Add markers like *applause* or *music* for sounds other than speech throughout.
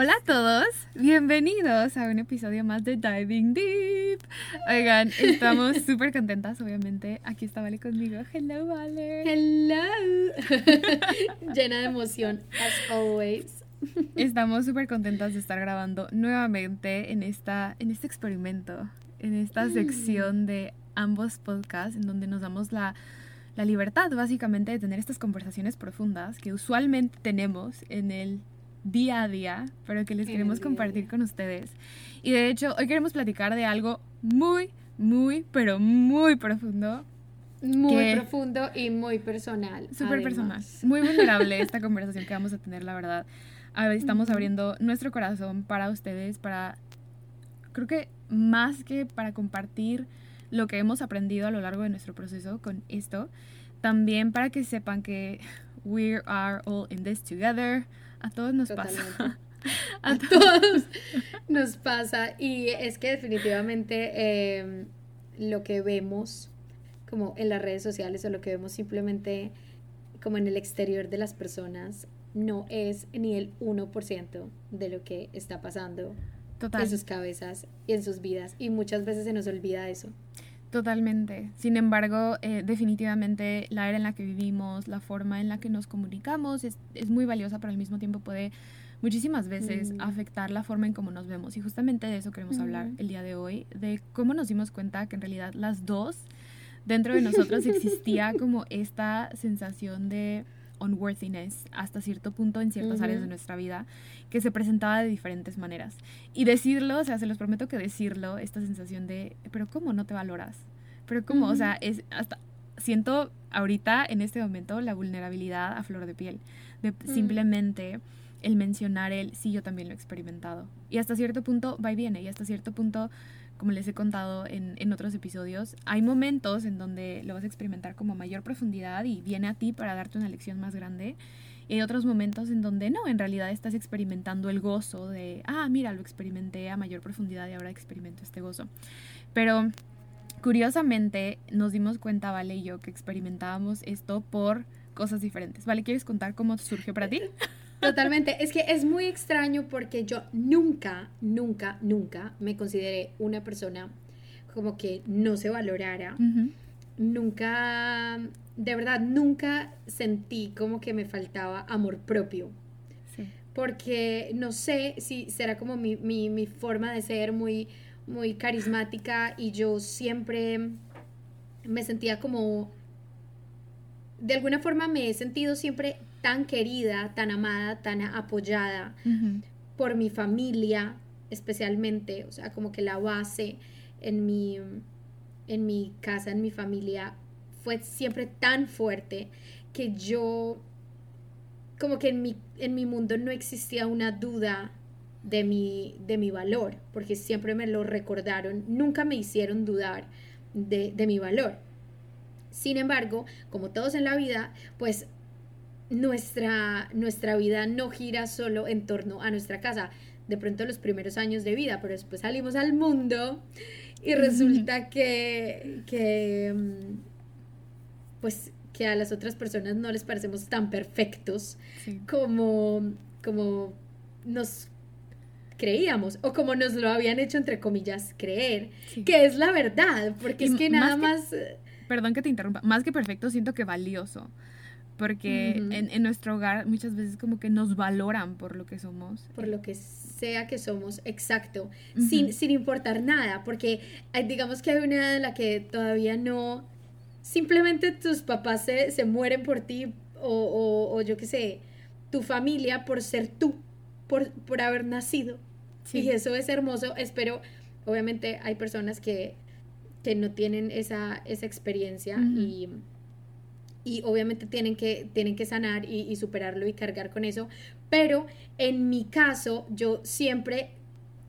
Hola a todos, bienvenidos a un episodio más de Diving Deep. Oigan, *laughs* estamos súper contentas, obviamente. Aquí está Vale conmigo. Hello, Vale. Hello. *laughs* Llena de emoción, as always. Estamos súper contentas de estar grabando nuevamente en, esta, en este experimento, en esta mm. sección de ambos podcasts, en donde nos damos la, la libertad, básicamente, de tener estas conversaciones profundas que usualmente tenemos en el día a día, pero que les queremos compartir con ustedes. Y de hecho, hoy queremos platicar de algo muy, muy, pero muy profundo. Muy profundo y muy personal. Súper personal. Muy vulnerable esta conversación que vamos a tener, la verdad. Estamos abriendo nuestro corazón para ustedes, para, creo que más que para compartir lo que hemos aprendido a lo largo de nuestro proceso con esto, también para que sepan que we are all in this together. A todos nos pasa. *laughs* A, todos nos pasa. Y es que definitivamente em, lo que vemos como en las redes sociales o lo que vemos simplemente como en el exterior de las personas no es ni el 1% de lo que está pasando en sus cabezas y en sus vidas. Y muchas veces se nos olvida eso. Totalmente. Sin embargo, eh, definitivamente la era en la que vivimos, la forma en la que nos comunicamos es, es muy valiosa, pero al mismo tiempo puede muchísimas veces mm. afectar la forma en cómo nos vemos. Y justamente de eso queremos hablar el día de hoy, de cómo nos dimos cuenta que en realidad las dos, dentro de nosotros *laughs* existía como esta sensación de unworthiness hasta cierto punto en ciertas áreas de nuestra vida que se presentaba de diferentes maneras. Y decirlo, o sea, se los prometo que decirlo, esta sensación de, pero ¿cómo no te valoras? Pero ¿cómo? O sea, es hasta, siento ahorita, en este momento, la vulnerabilidad a flor de piel, de mm. simplemente el mencionar el, sí, yo también lo he experimentado. Y hasta cierto punto va y viene, y hasta cierto punto como les he contado en, en, otros episodios, hay momentos en donde lo vas a experimentar como mayor profundidad y viene a ti para darte una lección más grande. Y hay otros momentos en donde no, en realidad estás experimentando el gozo de, ah, mira, lo experimenté a mayor profundidad y ahora experimento este gozo. Pero curiosamente nos dimos cuenta, Vale y yo, que experimentábamos esto por cosas diferentes. Vale, ¿quieres contar cómo surgió para ti? *laughs* Totalmente. Es que es muy extraño porque yo nunca, nunca, nunca me consideré una persona como que no se valorara. Nunca, de verdad, nunca sentí como que me faltaba amor propio. Porque no sé si será como mi, mi, forma de ser muy, muy carismática y yo siempre me sentía como de alguna forma me he sentido siempre tan querida, tan amada, tan apoyada por mi familia, especialmente, o sea, como que la base en mi, en mi casa, en mi familia, fue siempre tan fuerte que yo, como que en mi, en mi mundo no existía una duda de mi, de mi valor, porque siempre me lo recordaron, nunca me hicieron dudar de, de mi valor. Sin embargo, como todos en la vida, pues nuestra, nuestra vida no gira solo en torno a nuestra casa. De pronto los primeros años de vida, pero después salimos al mundo y resulta que, que mm, pues que a las otras personas no les parecemos tan perfectos como, como nos creíamos o como nos lo habían hecho entre comillas creer, que es la verdad, porque es que nada más... perdón que te interrumpa, más que perfecto siento que valioso porque en, nuestro hogar muchas veces como que nos valoran por lo que somos. Por lo que sea que somos, exacto, sin, sin importar nada, porque digamos que hay una edad en la que todavía no, simplemente tus papás se, se mueren por ti o, o, yo qué sé, tu familia por ser tú, por, por haber nacido. Y eso es hermoso, espero, obviamente hay personas que, que no tienen esa, esa experiencia y y obviamente tienen que, tienen que sanar y, superarlo y cargar con eso. Pero en mi caso, yo siempre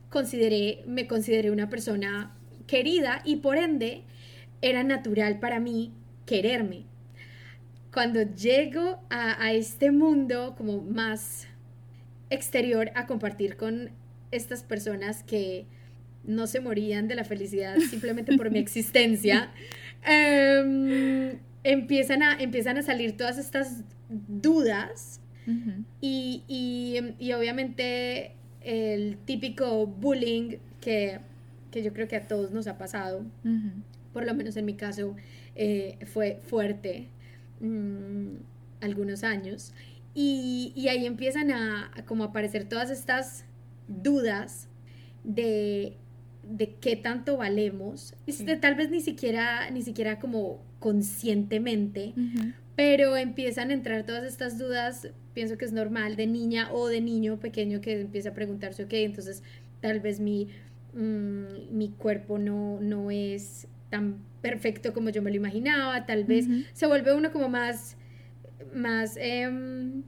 consideré, me consideré una persona querida y por ende era natural para mí quererme. Cuando llego a, a este mundo como más exterior a compartir con estas personas que no se morían de la felicidad simplemente por mi *laughs* existencia, um, empiezan a, empiezan a salir todas estas dudas y, y, obviamente el típico bullying que, yo creo que a todos nos ha pasado, por lo menos en mi caso eh, fue fuerte mm, algunos años. Y, ahí empiezan a, como aparecer todas estas dudas de, de qué tanto valemos. tal vez ni siquiera, ni siquiera como conscientemente, pero empiezan a entrar todas estas dudas, pienso que es normal, de niña o de niño pequeño que empieza a preguntarse, ok, entonces tal vez mi, mm, mi cuerpo no, no es tan perfecto como yo me lo imaginaba, tal vez se vuelve uno como más, más, em,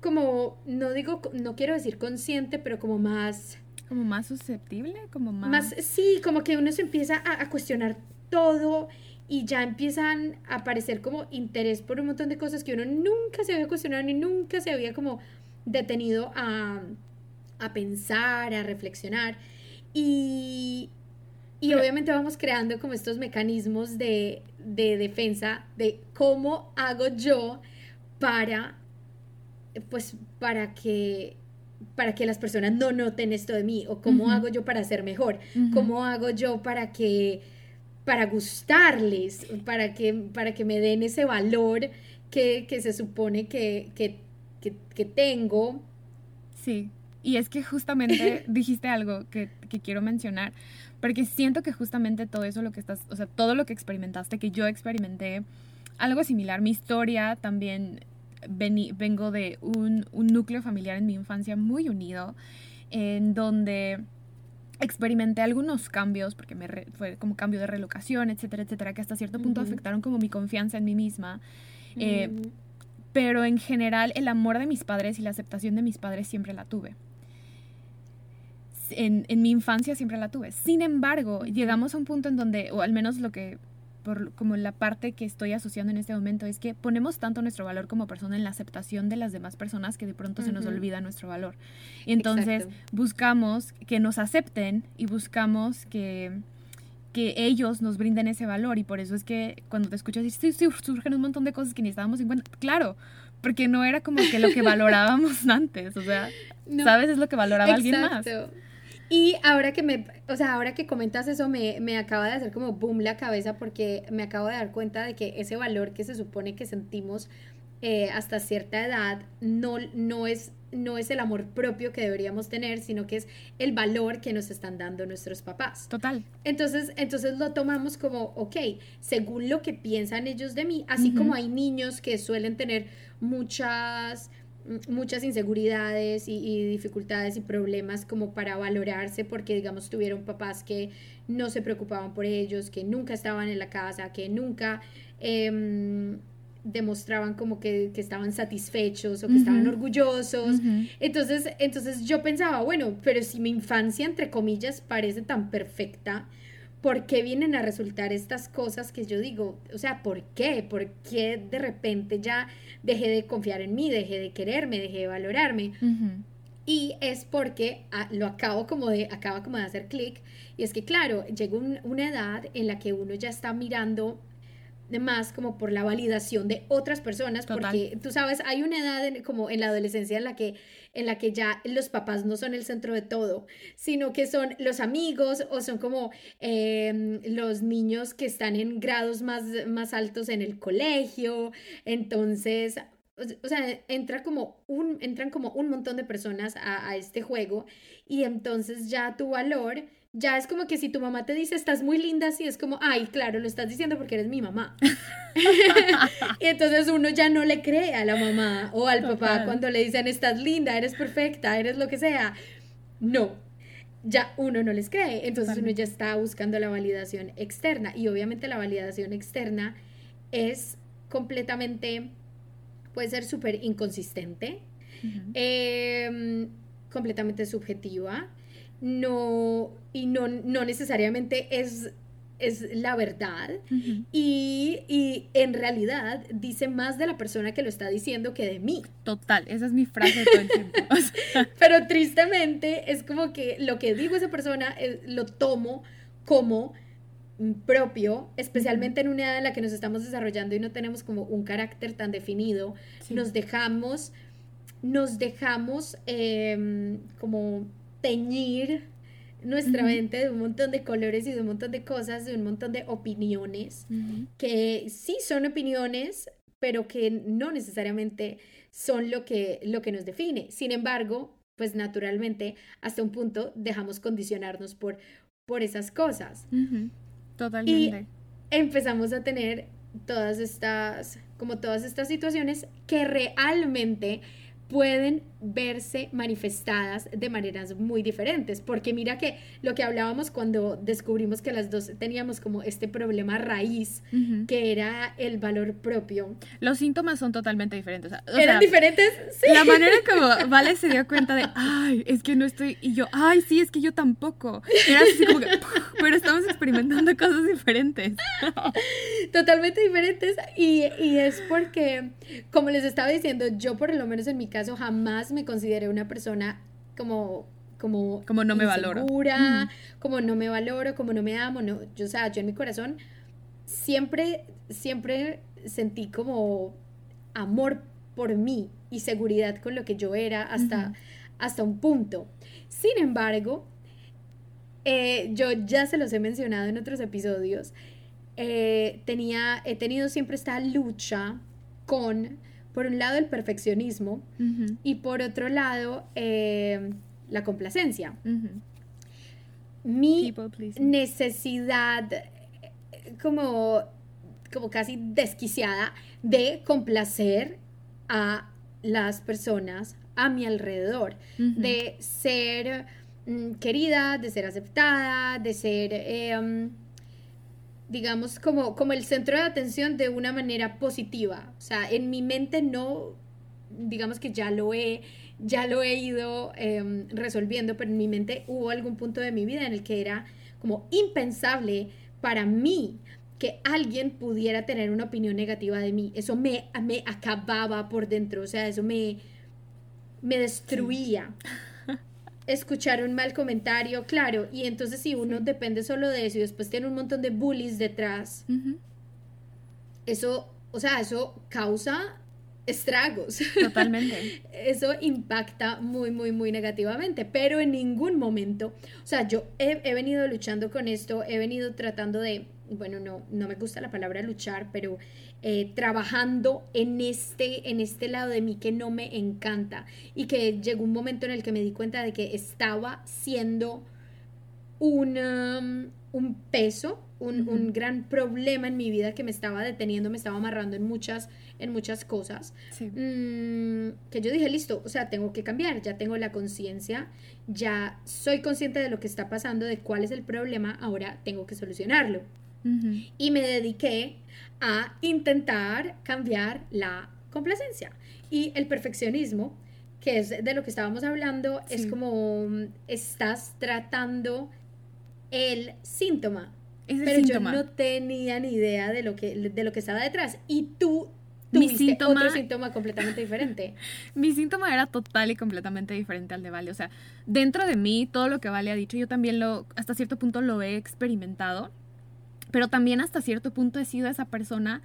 como, no digo, no quiero decir consciente, pero como más... Como más susceptible, como más... más sí, como que uno se empieza a, a cuestionar todo y ya empiezan a aparecer como interés por un montón de cosas que uno nunca se había cuestionado ni nunca se había como detenido a, a pensar, a reflexionar. Y, y obviamente vamos creando como estos mecanismos de, de, defensa de cómo hago yo para, pues, para que para que las personas no noten esto de mí o cómo hago yo para ser mejor, cómo hago yo para que para gustarles, para que, para que me den ese valor que, se supone que, tengo. Sí, y es que justamente *laughs* dijiste algo que, quiero mencionar, porque siento que justamente todo eso lo que estás, o sea, todo lo que experimentaste, que yo experimenté, algo similar, mi historia también vengo de un, un núcleo familiar en mi infancia muy unido, en donde experimenté algunos cambios, porque me fue como cambio de relocación, etcétera, etcétera, que hasta cierto punto afectaron como mi confianza en mí misma. Eh, pero en general el amor de mis padres y la aceptación de mis padres siempre la tuve. En, en mi infancia siempre la tuve. Sin embargo, llegamos a un punto en donde, o al menos lo que por como la parte que estoy asociando en este momento es que ponemos tanto nuestro valor como persona en la aceptación de las demás personas que de pronto se nos olvida nuestro valor. Y entonces buscamos que nos acepten y buscamos que que ellos nos brinden ese valor y por eso es que cuando te escuchas sí, sí, surgen un montón de cosas que ni estábamos en cuenta. Claro, porque no era como que lo que *laughs* valorábamos antes, o sea, sabes es lo que valoraba alguien más. Y ahora que me, o sea, ahora que comentas eso, me, me, acaba de hacer como boom la cabeza porque me acabo de dar cuenta de que ese valor que se supone que sentimos eh, hasta cierta edad no, no, es, no es el amor propio que deberíamos tener, sino que es el valor que nos están dando nuestros papás. Total. Entonces, entonces lo tomamos como, ok, según lo que piensan ellos de mí, así como hay niños que suelen tener muchas muchas inseguridades y, dificultades y problemas como para valorarse porque digamos tuvieron papás que no se preocupaban por ellos, que nunca estaban en la casa, que nunca em, demostraban como que, estaban satisfechos o que estaban orgullosos. entonces, entonces yo pensaba, bueno, pero si mi infancia entre comillas parece tan perfecta, ¿por qué vienen a resultar estas cosas que yo digo? O sea, ¿por qué? ¿Por qué de repente ya dejé de confiar en mí, dejé de quererme, dejé de valorarme? Y es porque ah, lo acabo como de, acaba como de hacer clic. Y es que, claro, llega una edad en la que uno ya está mirando más como por la validación de otras personas, porque tú sabes, hay una edad como en la adolescencia en la que en la que ya los papás no son el centro de todo, sino que son los amigos o son como em, los niños que están en grados más, más altos en el colegio. Entonces, o sea, entra como un, entran como un montón de personas a, a este juego y entonces ya tu valor ya es como que si tu mamá te dice estás muy linda, así es como, ay, claro, lo estás diciendo porque eres mi mamá. *laughs* y entonces uno ya no le cree a la mamá o al papá cuando le dicen estás linda, eres perfecta, eres lo que sea. No, ya uno no les cree. Entonces uno ya está buscando la validación externa. Y obviamente la validación externa es completamente, puede ser súper inconsistente, em, completamente subjetiva no, y no, no necesariamente es, es la verdad. y, y, en realidad dice más de la persona que lo está diciendo que de mí. Total, esa es mi frase todo el tiempo. *laughs* Pero tristemente es como que lo que digo esa persona eh, lo tomo como propio, especialmente en una edad en la que nos estamos desarrollando y no tenemos como un carácter tan definido, nos dejamos, nos dejamos em, como teñir nuestra mente de un montón de colores y de un montón de cosas, de un montón de opiniones, que sí son opiniones, pero que no necesariamente son lo que, lo que nos define. Sin embargo, pues naturalmente, hasta un punto dejamos condicionarnos por, por esas cosas. Totalmente. Y empezamos a tener todas estas, como todas estas situaciones que realmente pueden verse manifestadas de maneras muy diferentes, porque mira que lo que hablábamos cuando descubrimos que las dos teníamos como este problema raíz, que era el valor propio. Los síntomas son totalmente diferentes. ¿Eran diferentes? Sí. La manera como *laughs* Vale se dio cuenta de, ay, es que no estoy, y yo, ay, sí, es que yo tampoco. Era así como que, *laughs* pero estamos experimentando cosas diferentes. *laughs* Totalmente diferentes, y, y es porque, como les estaba diciendo, yo por lo menos en mi caso jamás me consideré una persona como como, como no me valoro. como no me valoro, como no me amo, no, yo, o sea, yo en mi corazón siempre, siempre sentí como amor por mí y seguridad con lo que yo era hasta, hasta un punto. Sin embargo, eh, yo ya se los he mencionado en otros episodios, eh, tenía, he tenido siempre esta lucha con por un lado el perfeccionismo y por otro lado eh, la complacencia. Mi necesidad como, como casi desquiciada de complacer a las personas a mi alrededor, de ser mm, querida, de ser aceptada, de ser... Em, digamos, como, como el centro de atención de una manera positiva. O sea, en mi mente no, digamos que ya lo he, ya lo he ido em, resolviendo, pero en mi mente hubo algún punto de mi vida en el que era como impensable para mí que alguien pudiera tener una opinión negativa de mí. Eso me, me acababa por dentro, o sea, eso me, me destruía escuchar un mal comentario, claro, y entonces si uno depende solo de eso y después tiene un montón de bullies detrás, eso, o sea, eso causa estragos. Totalmente. *laughs* Eso impacta muy, muy, muy negativamente, pero en ningún momento, o sea, yo he, he, venido luchando con esto, he venido tratando de, bueno, no, no me gusta la palabra luchar, pero eh, trabajando en este, en este lado de mí que no me encanta y que llegó un momento en el que me di cuenta de que estaba siendo un, um, un peso, un, gran problema en mi vida que me estaba deteniendo, me estaba amarrando en muchas, en muchas cosas. Mm, que yo dije, listo, o sea, tengo que cambiar, ya tengo la conciencia, ya soy consciente de lo que está pasando, de cuál es el problema, ahora tengo que solucionarlo. Y me dediqué a intentar cambiar la complacencia. Y el perfeccionismo, que es de lo que estábamos hablando, es como mm, estás tratando el síntoma. pero yo no tenía ni idea de lo que, de lo que estaba detrás. Y tú tuviste síntoma, otro síntoma completamente diferente. *laughs* mi síntoma era total y completamente diferente al de Vale. O sea, dentro de mí, todo lo que Vale ha dicho, yo también lo, hasta cierto punto lo he experimentado pero también hasta cierto punto he sido esa persona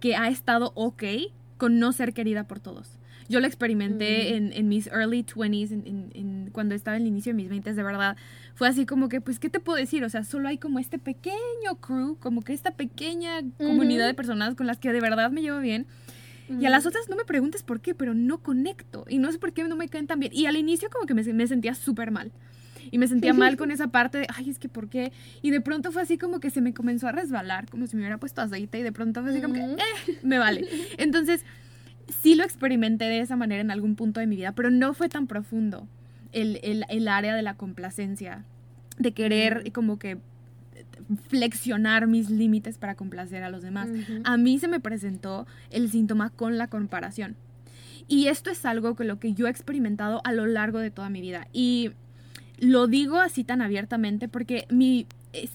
que ha estado ok con no ser querida por todos. Yo lo experimenté mm. en, mis early 20s, en, cuando estaba en el inicio de mis 20s, de verdad. Fue así como que, pues, ¿qué te puedo decir? O sea, solo hay como este pequeño crew, como que esta pequeña comunidad de personas con las que de verdad me llevo bien. Y a las otras no me preguntes por qué, pero no conecto. Y no sé por qué no me caen tan bien. Y al inicio como que me, me sentía súper mal. Y me sentía mal *laughs* con esa parte de, ay, es que ¿por qué? Y de pronto fue así como que se me comenzó a resbalar, como si me hubiera puesto aceite y de pronto fue así como que, eh, me vale. *laughs* Entonces, sí lo experimenté de esa manera en algún punto de mi vida, pero no fue tan profundo el, el, el área de la complacencia, de querer como que flexionar mis límites para complacer a los demás. A mí se me presentó el síntoma con la comparación. Y esto es algo que lo que yo he experimentado a lo largo de toda mi vida. Y lo digo así tan abiertamente porque mi,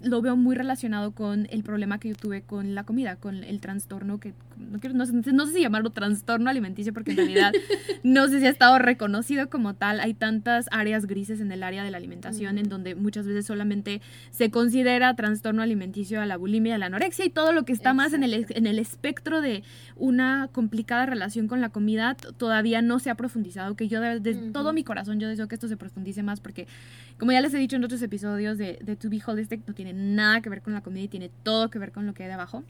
lo veo muy relacionado con el problema que yo tuve con la comida, con el trastorno que no, quiero, no, sé si llamarlo trastorno alimenticio porque en realidad *laughs* no sé si ha estado reconocido como tal. Hay tantas áreas grises en el área de la alimentación en donde muchas veces solamente se considera trastorno alimenticio a la bulimia, a la anorexia y todo lo que está más en el, en el espectro de una complicada relación con la comida todavía no se ha profundizado, que yo de, todo mi corazón yo deseo que esto se profundice más porque como ya les he dicho en otros episodios de, de To Be Holistic, no tiene nada que ver con la comida y tiene todo que ver con lo que hay de abajo.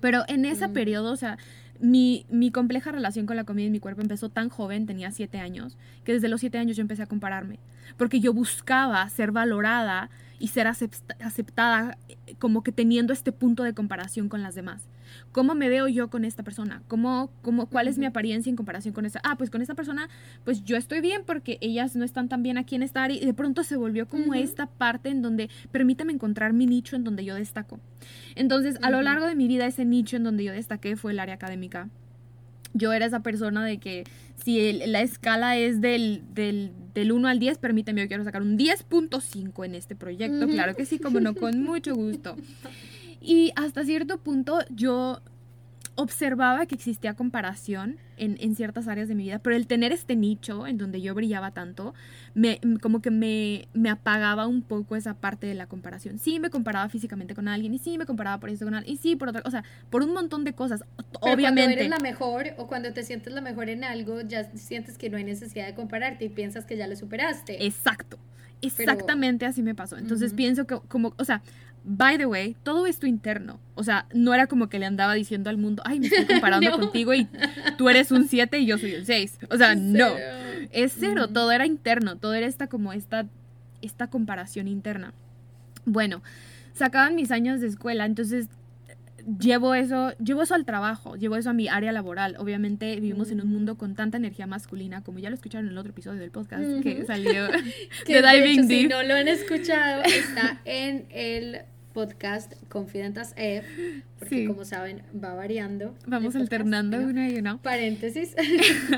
Pero en ese periodo, o sea, mi, mi, compleja relación con la comida y mi cuerpo empezó tan joven, tenía siete años, que desde los siete años yo empecé a compararme. Porque yo buscaba ser valorada y ser aceptada como que teniendo este punto de comparación con las demás. ¿Cómo me veo yo con esta persona? ¿Cómo, cómo, ¿Cuál es mi apariencia en comparación con esta? Ah, pues con esta persona, pues yo estoy bien porque ellas no están tan bien aquí en esta área y de pronto se volvió como esta parte en donde permítame encontrar mi nicho en donde yo destaco. Entonces, a lo largo de mi vida, ese nicho en donde yo destaqué fue el área académica. Yo era esa persona de que si la escala es del, del, del, 1 al 10, permíteme, yo quiero sacar un 10.5 en este proyecto. Claro que sí, como no, con *laughs* mucho gusto. Y hasta cierto punto yo observaba que existía comparación en, en, ciertas áreas de mi vida, pero el tener este nicho en donde yo brillaba tanto, me, como que me, me, apagaba un poco esa parte de la comparación. Sí, me comparaba físicamente con alguien, y sí, me comparaba por eso con alguien, y sí, por otra, o sea, por un montón de cosas. Obviamente. Cuando eres la mejor o cuando te sientes la mejor en algo, ya sientes que no hay necesidad de compararte y piensas que ya lo superaste. Exacto. Exactamente así me pasó. Entonces pienso que como, o sea, by the way, todo esto interno. O sea, no era como que le andaba diciendo al mundo, ay, me estoy comparando *laughs* contigo y tú eres un 7 y yo soy un 6. O sea, no. Es cero, todo era interno, todo era esta como esta, esta comparación interna. Bueno, sacaban mis años de escuela, entonces llevo eso, llevo eso al trabajo, llevo eso a mi área laboral. Obviamente vivimos en un mundo con tanta energía masculina, como ya lo escucharon en el otro episodio del podcast que salió *laughs* de Diving Deep. Si no lo han escuchado, está en el podcast Confidentas F, porque como saben va variando. Vamos alternando una y una. Paréntesis.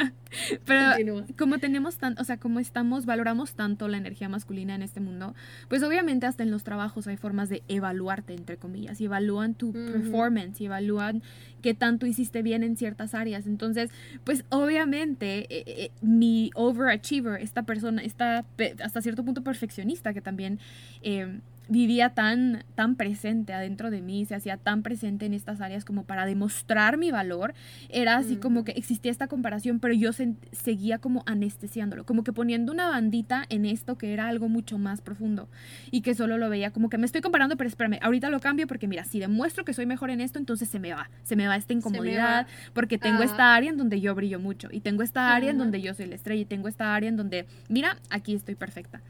*laughs* Pero como tenemos tanto, o sea, como estamos, valoramos tanto la energía masculina en este mundo, pues obviamente hasta en los trabajos hay formas de evaluarte, entre comillas, y evalúan tu performance, y evalúan qué tanto hiciste bien en ciertas áreas. Entonces, pues obviamente eh, eh, mi overachiever, esta persona, esta hasta cierto punto perfeccionista que también... Eh, vivía tan, tan presente adentro de mí, se hacía tan presente en estas áreas como para demostrar mi valor, era así como que existía esta comparación, pero yo seguía como anestesiándolo, como que poniendo una bandita en esto que era algo mucho más profundo y que solo lo veía como que me estoy comparando, pero espérame, ahorita lo cambio porque mira, si demuestro que soy mejor en esto, entonces se me va, se me va esta incomodidad, porque tengo esta área en donde yo brillo mucho y tengo esta área en donde yo soy la estrella y tengo esta área en donde, mira, aquí estoy perfecta.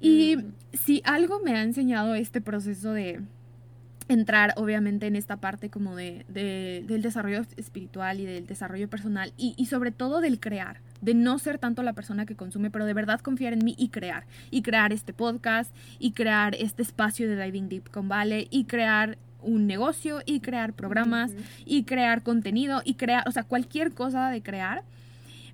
Y mm. si algo me ha enseñado este proceso de entrar obviamente en esta parte como de, del desarrollo espiritual y del desarrollo personal y, y, sobre todo del crear, de no ser tanto la persona que consume, pero de verdad confiar en mí y crear, y crear este podcast, y crear este espacio de Diving Deep con Vale, y crear un negocio, y crear programas, y crear contenido, y crear, o sea, cualquier cosa de crear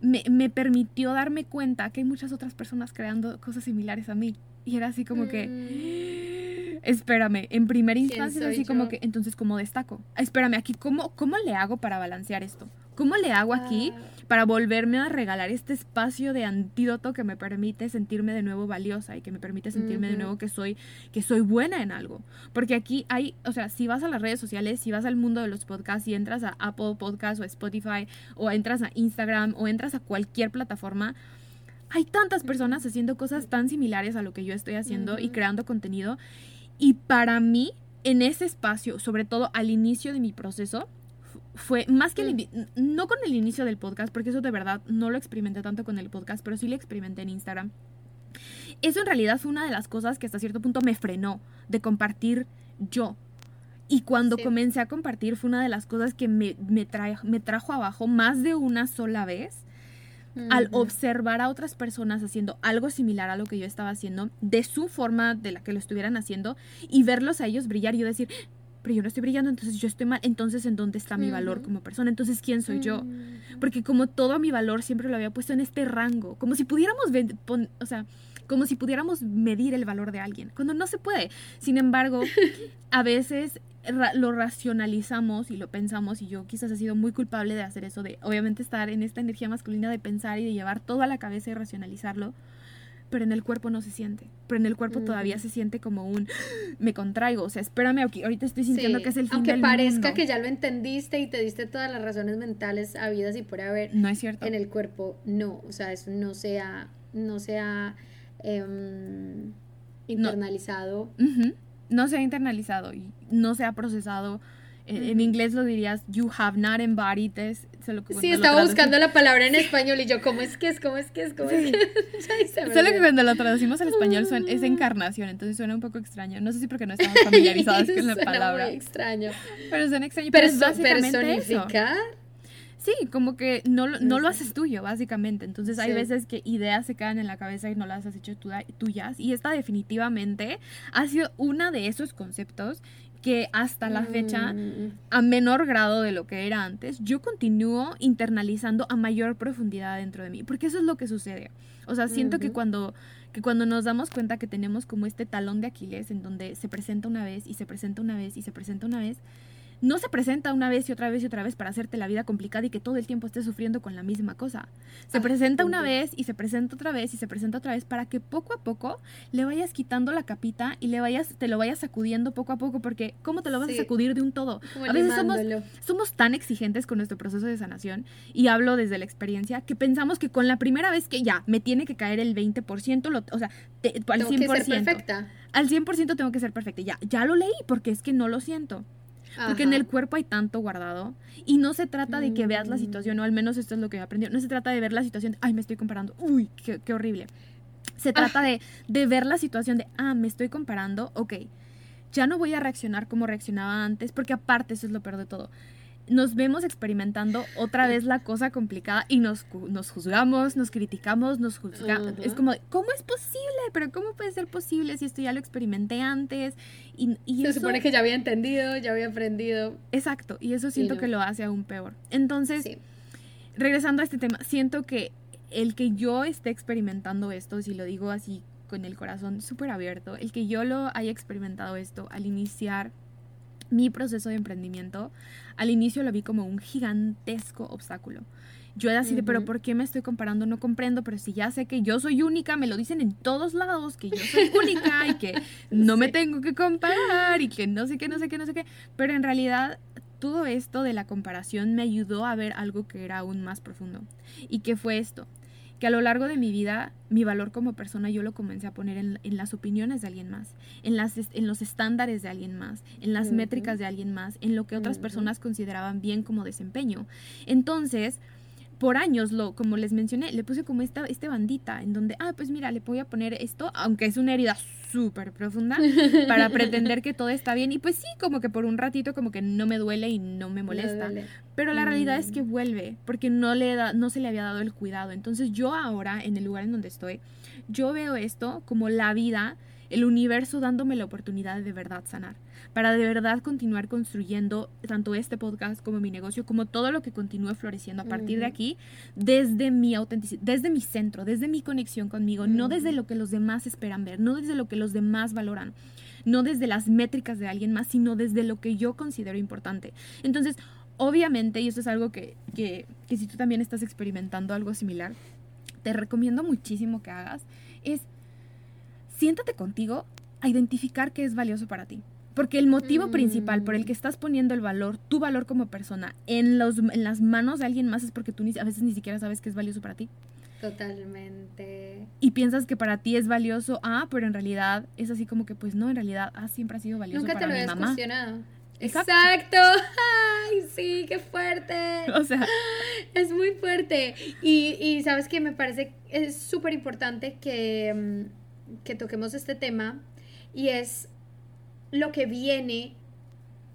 me, permitió darme cuenta que hay muchas otras personas creando cosas similares a mí. Y era así como que, mm. espérame, en primera instancia así como que, entonces, ¿cómo destaco? Espérame, aquí, ¿cómo, ¿cómo le hago para balancear esto? ¿Cómo le hago aquí ah. Para volverme a regalar este espacio de antídoto que me permite sentirme de nuevo valiosa y que me permite sentirme de nuevo que soy, que soy buena en algo? Porque aquí hay, o sea, si vas a las redes sociales, si vas al mundo de los podcasts, si entras a Apple Podcasts o Spotify o entras a Instagram o entras a cualquier plataforma, hay tantas personas haciendo cosas tan similares a lo que yo estoy haciendo y creando contenido. Y para mí, en ese espacio, sobre todo al inicio de mi proceso, fue más que no con el inicio del podcast, porque eso de verdad no lo experimenté tanto con el podcast, pero sí lo experimenté en Instagram. Eso en realidad fue una de las cosas que hasta cierto punto me frenó de compartir yo. Y cuando comencé a compartir fue una de las cosas que me, me, me trajo abajo más de una sola vez al observar a otras personas haciendo algo similar a lo que yo estaba haciendo, de su forma de la que lo estuvieran haciendo, y verlos a ellos brillar y yo decir, pero yo no estoy brillando, entonces yo estoy mal, entonces ¿en dónde está mi valor como persona? Entonces ¿quién soy yo? Porque como todo mi valor siempre lo había puesto en este rango, como si pudiéramos, o sea, como si pudiéramos medir el valor de alguien, cuando no se puede. Sin embargo, *laughs* a veces lo racionalizamos y lo pensamos y yo quizás he sido muy culpable de hacer eso, de obviamente estar en esta energía masculina de pensar y de llevar todo a la cabeza y racionalizarlo, pero en el cuerpo no se siente, pero en el cuerpo todavía se siente como un me contraigo, o sea, espérame, ahorita estoy sintiendo que es el fin aunque parezca que ya lo entendiste y te diste todas las razones mentales habidas y por haber. No es cierto. En el cuerpo no, o sea, eso no sea no sea em, internalizado no se ha internalizado y no se ha procesado. En, inglés lo dirías, you have not embodied this. Sí, estaba buscando la palabra en español y yo, ¿cómo es que es? ¿Cómo es que es? ¿Cómo es que es? *laughs* Solo que cuando lo traducimos al español es encarnación, entonces suena un poco extraño. No sé si porque no estamos familiarizados *laughs* con la palabra. Muy extraño. Pero suena extraño. Pero, es básicamente personificar. Sí, como que no, no lo haces tuyo, básicamente. Entonces hay veces que ideas se quedan en la cabeza y no las has hecho tuyas. Y esta definitivamente ha sido una de esos conceptos que hasta la fecha, mm. a menor grado de lo que era antes, yo continúo internalizando a mayor profundidad dentro de mí. Porque eso es lo que sucede. O sea, siento que cuando que cuando nos damos cuenta que tenemos como este talón de Aquiles en donde se presenta una vez y se presenta una vez y se presenta una vez, no se presenta una vez y otra vez y otra vez para hacerte la vida complicada y que todo el tiempo estés sufriendo con la misma cosa. Se presenta una vez y se presenta otra vez y se presenta otra vez para que poco a poco le vayas quitando la capita y le vayas, te lo vayas sacudiendo poco a poco, porque ¿cómo te lo vas a sacudir de un todo? a veces somos, somos tan exigentes con nuestro proceso de sanación, y hablo desde la experiencia, que pensamos que con la primera vez que ya me tiene que caer el 20%, lo, o sea, al 100%. Que ser perfecta. Al 100% tengo que ser perfecta. Ya, ya lo leí porque es que no lo siento. Porque en el cuerpo hay tanto guardado. Y no se trata de que veas la situación, o al menos esto es lo que he aprendido. No se trata de ver la situación, ay, me estoy comparando, uy, qué, horrible. Se trata de, de ver la situación de, ah, me estoy comparando, ok. Ya no voy a reaccionar como reaccionaba antes, porque aparte eso es lo peor de todo nos vemos experimentando otra vez la cosa complicada y nos, nos juzgamos, nos criticamos, nos juzgamos. Es como, ¿cómo es posible? Pero ¿cómo puede ser posible si esto ya lo experimenté antes? Y, Se supone que ya había entendido, ya había aprendido. Exacto, y eso siento que lo hace aún peor. Entonces, regresando a este tema, siento que el que yo esté experimentando esto, si lo digo así con el corazón súper abierto, el que yo lo haya experimentado esto al iniciar mi proceso de emprendimiento, al inicio lo vi como un gigantesco obstáculo. Yo era así de, pero ¿por qué me estoy comparando? No comprendo, pero si ya sé que yo soy única, me lo dicen en todos lados, que yo soy *laughs* única y que no me tengo que comparar y que no sé qué, no sé qué, no sé qué. Pero en realidad todo esto de la comparación me ayudó a ver algo que era aún más profundo. ¿Y qué fue esto? Que a lo largo de mi vida mi valor como persona yo lo comencé a poner en, las opiniones de alguien más, en, las, en los estándares de alguien más, en las métricas de alguien más, en lo que otras personas consideraban bien como desempeño. Entonces, por años, lo, como les mencioné, le puse como esta, este bandita en donde, ah, pues mira, le voy a poner esto, aunque es una herida súper profunda, *laughs* para pretender que todo está bien. Y pues sí, como que por un ratito como que no me duele y no me molesta. Pero la realidad es que mm. vuelve, porque no, le da, no se le había dado el cuidado. Entonces yo ahora, en el lugar en donde estoy, yo veo esto como la vida, el universo dándome la oportunidad de, de verdad sanar para de verdad continuar construyendo tanto este podcast como mi negocio, como todo lo que continúe floreciendo a partir de aquí, desde mi autenticidad, desde mi centro, desde mi conexión conmigo, no desde lo que los demás esperan ver, no desde lo que los demás valoran no desde las métricas de alguien más, sino desde lo que yo considero importante. Entonces, obviamente, y esto es algo que, que, que si tú también estás experimentando algo similar, te recomiendo muchísimo que hagas, es siéntate contigo a identificar qué es valioso para ti. Porque el motivo principal por el mm. que estás poniendo el valor, tu valor como persona, en, los, en las manos de alguien más es porque tú ni, a veces ni siquiera sabes que es valioso para ti. Totalmente. Y piensas que para ti es valioso, ah, pero en realidad es así como que, pues no, en realidad, ah, siempre ha sido valioso Nunca para te lo mi mamá. Cuestionado. Exacto. Ay, sí, qué fuerte. *laughs* O sea, *laughs* es muy fuerte. Y, y sabes que me parece es súper importante que, mm, que toquemos este tema y es lo que viene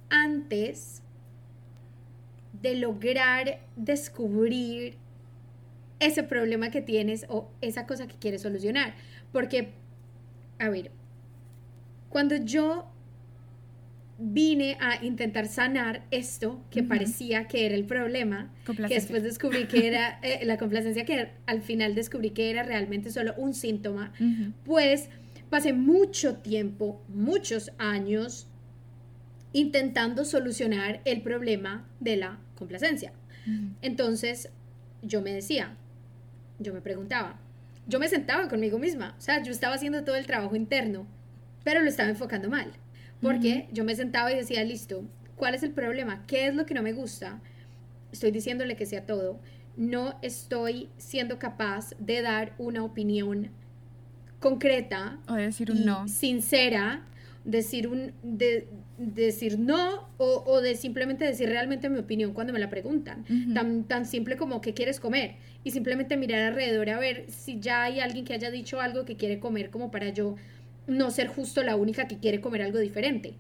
antes de lograr descubrir ese problema que tienes o esa cosa que quieres solucionar. Porque, a ver, cuando yo vine a intentar sanar esto que parecía que era el problema, que después descubrí que era eh, la complacencia, que al final descubrí que era realmente solo un síntoma, pues pasé mucho tiempo, muchos años, intentando solucionar el problema de la complacencia. Entonces, yo me decía, yo me preguntaba, yo me sentaba conmigo misma, o sea, yo estaba haciendo todo el trabajo interno, pero lo estaba enfocando mal, porque yo me sentaba y decía, listo, ¿cuál es el problema? ¿Qué es lo que no me gusta? Estoy diciéndole que sea todo. No estoy siendo capaz de dar una opinión concreta o decir un no. sincera decir un de, decir no o, de simplemente decir realmente mi opinión cuando me la preguntan. Tan, tan simple como qué quieres comer y simplemente mirar alrededor a ver si ya hay alguien que haya dicho algo que quiere comer como para yo no ser justo la única que quiere comer algo diferente.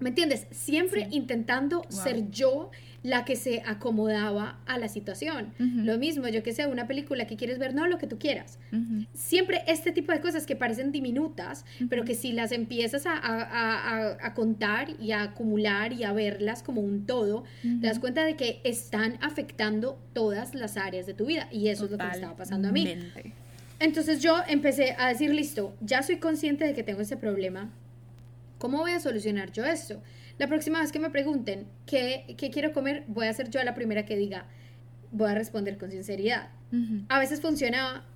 ¿me entiendes? siempre intentando ser yo la que se acomodaba a la situación. Lo mismo, yo que sé, una película que quieres ver, no lo que tú quieras. Siempre este tipo de cosas que parecen diminutas, pero que si las empiezas a, contar y a acumular y a verlas como un todo, te das cuenta de que están afectando todas las áreas de tu vida. Y eso es lo que me estaba pasando a mí. Entonces yo empecé a decir, listo, ya soy consciente de que tengo ese problema. ¿Cómo voy a solucionar yo esto? La próxima vez que me pregunten qué, quiero comer, voy a ser yo la primera que diga, voy a responder con sinceridad. A veces funcionaba,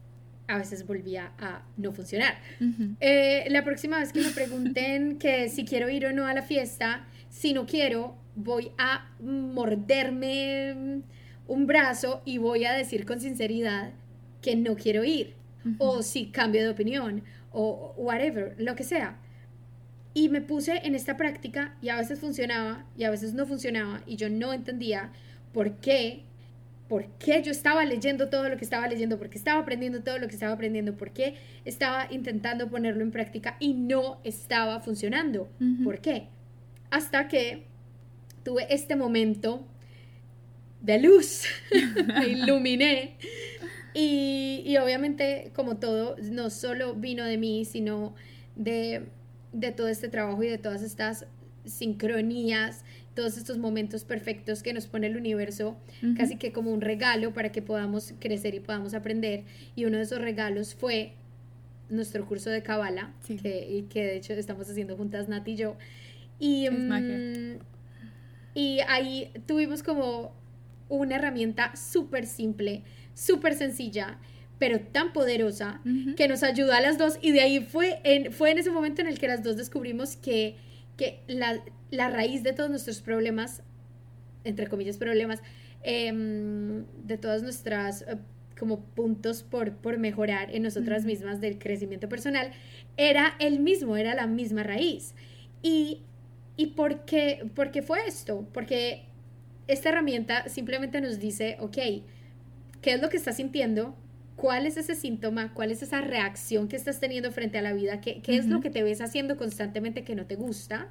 a veces volvía a no funcionar. Eh, la próxima vez que me pregunten *laughs* que si quiero ir o no a la fiesta, si no quiero, voy a morderme un brazo y voy a decir con sinceridad que no quiero ir. O si cambio de opinión, o whatever, lo que sea. Y me puse en esta práctica y a veces funcionaba y a veces no funcionaba y yo no entendía por qué, por qué yo estaba leyendo todo lo que estaba leyendo, por qué estaba aprendiendo todo lo que estaba aprendiendo, por qué estaba intentando ponerlo en práctica y no estaba funcionando. ¿Por qué? Hasta que tuve este momento de luz, *laughs* me iluminé y, y obviamente como todo, no solo vino de mí, sino de de todo este trabajo y de todas estas sincronías, todos estos momentos perfectos que nos pone el universo, casi que como un regalo para que podamos crecer y podamos aprender. Y uno de esos regalos fue nuestro curso de Kabbalah, que, que de hecho estamos haciendo juntas Nati y yo. Y, mm, y ahí tuvimos como una herramienta súper simple, súper sencilla pero tan poderosa que nos ayudó a las dos y de ahí fue en, fue en ese momento en el que las dos descubrimos que, que la, la raíz de todos nuestros problemas, entre comillas problemas, em, de todas nuestras eh, como puntos por, por mejorar en nosotras mismas del crecimiento personal, era el mismo, era la misma raíz. ¿Y, y por, qué, por qué fue esto? Porque esta herramienta simplemente nos dice, ok, ¿qué es lo que estás sintiendo? Cuál es ese síntoma, cuál es esa reacción que estás teniendo frente a la vida, qué, es lo que te ves haciendo constantemente que no te gusta.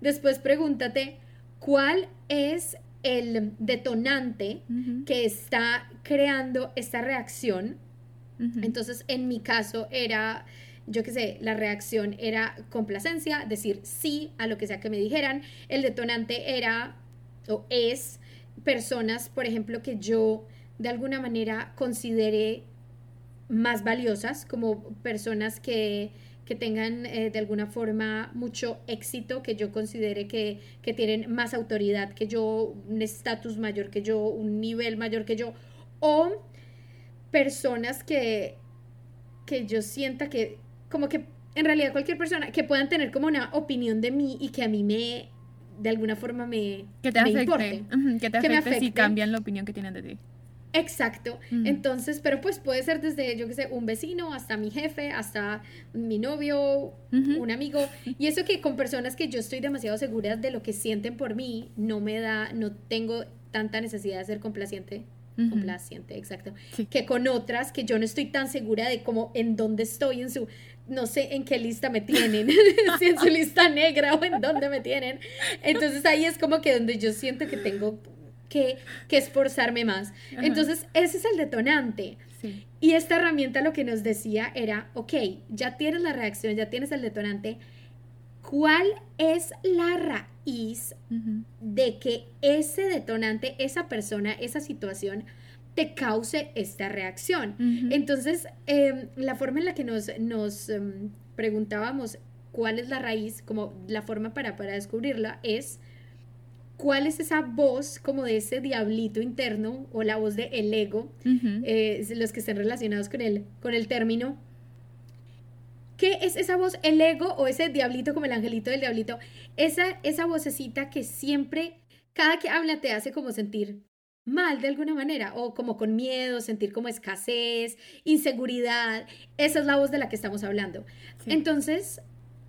Después pregúntate cuál es el detonante que está creando esta reacción. Entonces, en mi caso era, yo qué sé, la reacción era complacencia, decir sí a lo que sea que me dijeran. El detonante era o es personas, por ejemplo, que yo de alguna manera consideré más valiosas, como personas que, tengan eh, de alguna forma mucho éxito, que yo considere que, tienen más autoridad que yo, un estatus mayor que yo, un nivel mayor que yo, o personas que, que yo sienta que, como que en realidad cualquier persona que puedan tener como una opinión de mí y que a mí me, de alguna forma me, que te afecte, que te afecte, si cambian la opinión que tienen de ti. Exacto. Mm. Entonces, pero pues puede ser desde, yo qué sé, un vecino hasta mi jefe, hasta mi novio, un amigo. Y eso que con personas que yo estoy demasiado segura de lo que sienten por mí, no me da, no tengo tanta necesidad de ser complaciente. Complaciente, exacto. Que con otras que yo no estoy tan segura de cómo, en dónde estoy, en su, no sé en qué lista me tienen, *laughs* si en su lista negra o en dónde me tienen. Entonces ahí es como que donde yo siento que tengo que, esforzarme más. Entonces, ese es el detonante. Y esta herramienta lo que nos decía era, ok, ya tienes la reacción, ya tienes el detonante, ¿cuál es la raíz de que ese detonante, esa persona, esa situación te cause esta reacción? Entonces, em, la forma en la que nos, nos em, preguntábamos cuál es la raíz, como la forma para, para descubrirla es cuál es esa voz como de ese diablito interno o la voz de el ego, eh, los que estén relacionados con el, con el término. ¿Qué es esa voz, el ego o ese diablito como el angelito del diablito? Esa, esa vocecita que siempre, cada que habla te hace como sentir mal de alguna manera o como con miedo, sentir como escasez, inseguridad. Esa es la voz de la que estamos hablando. Entonces,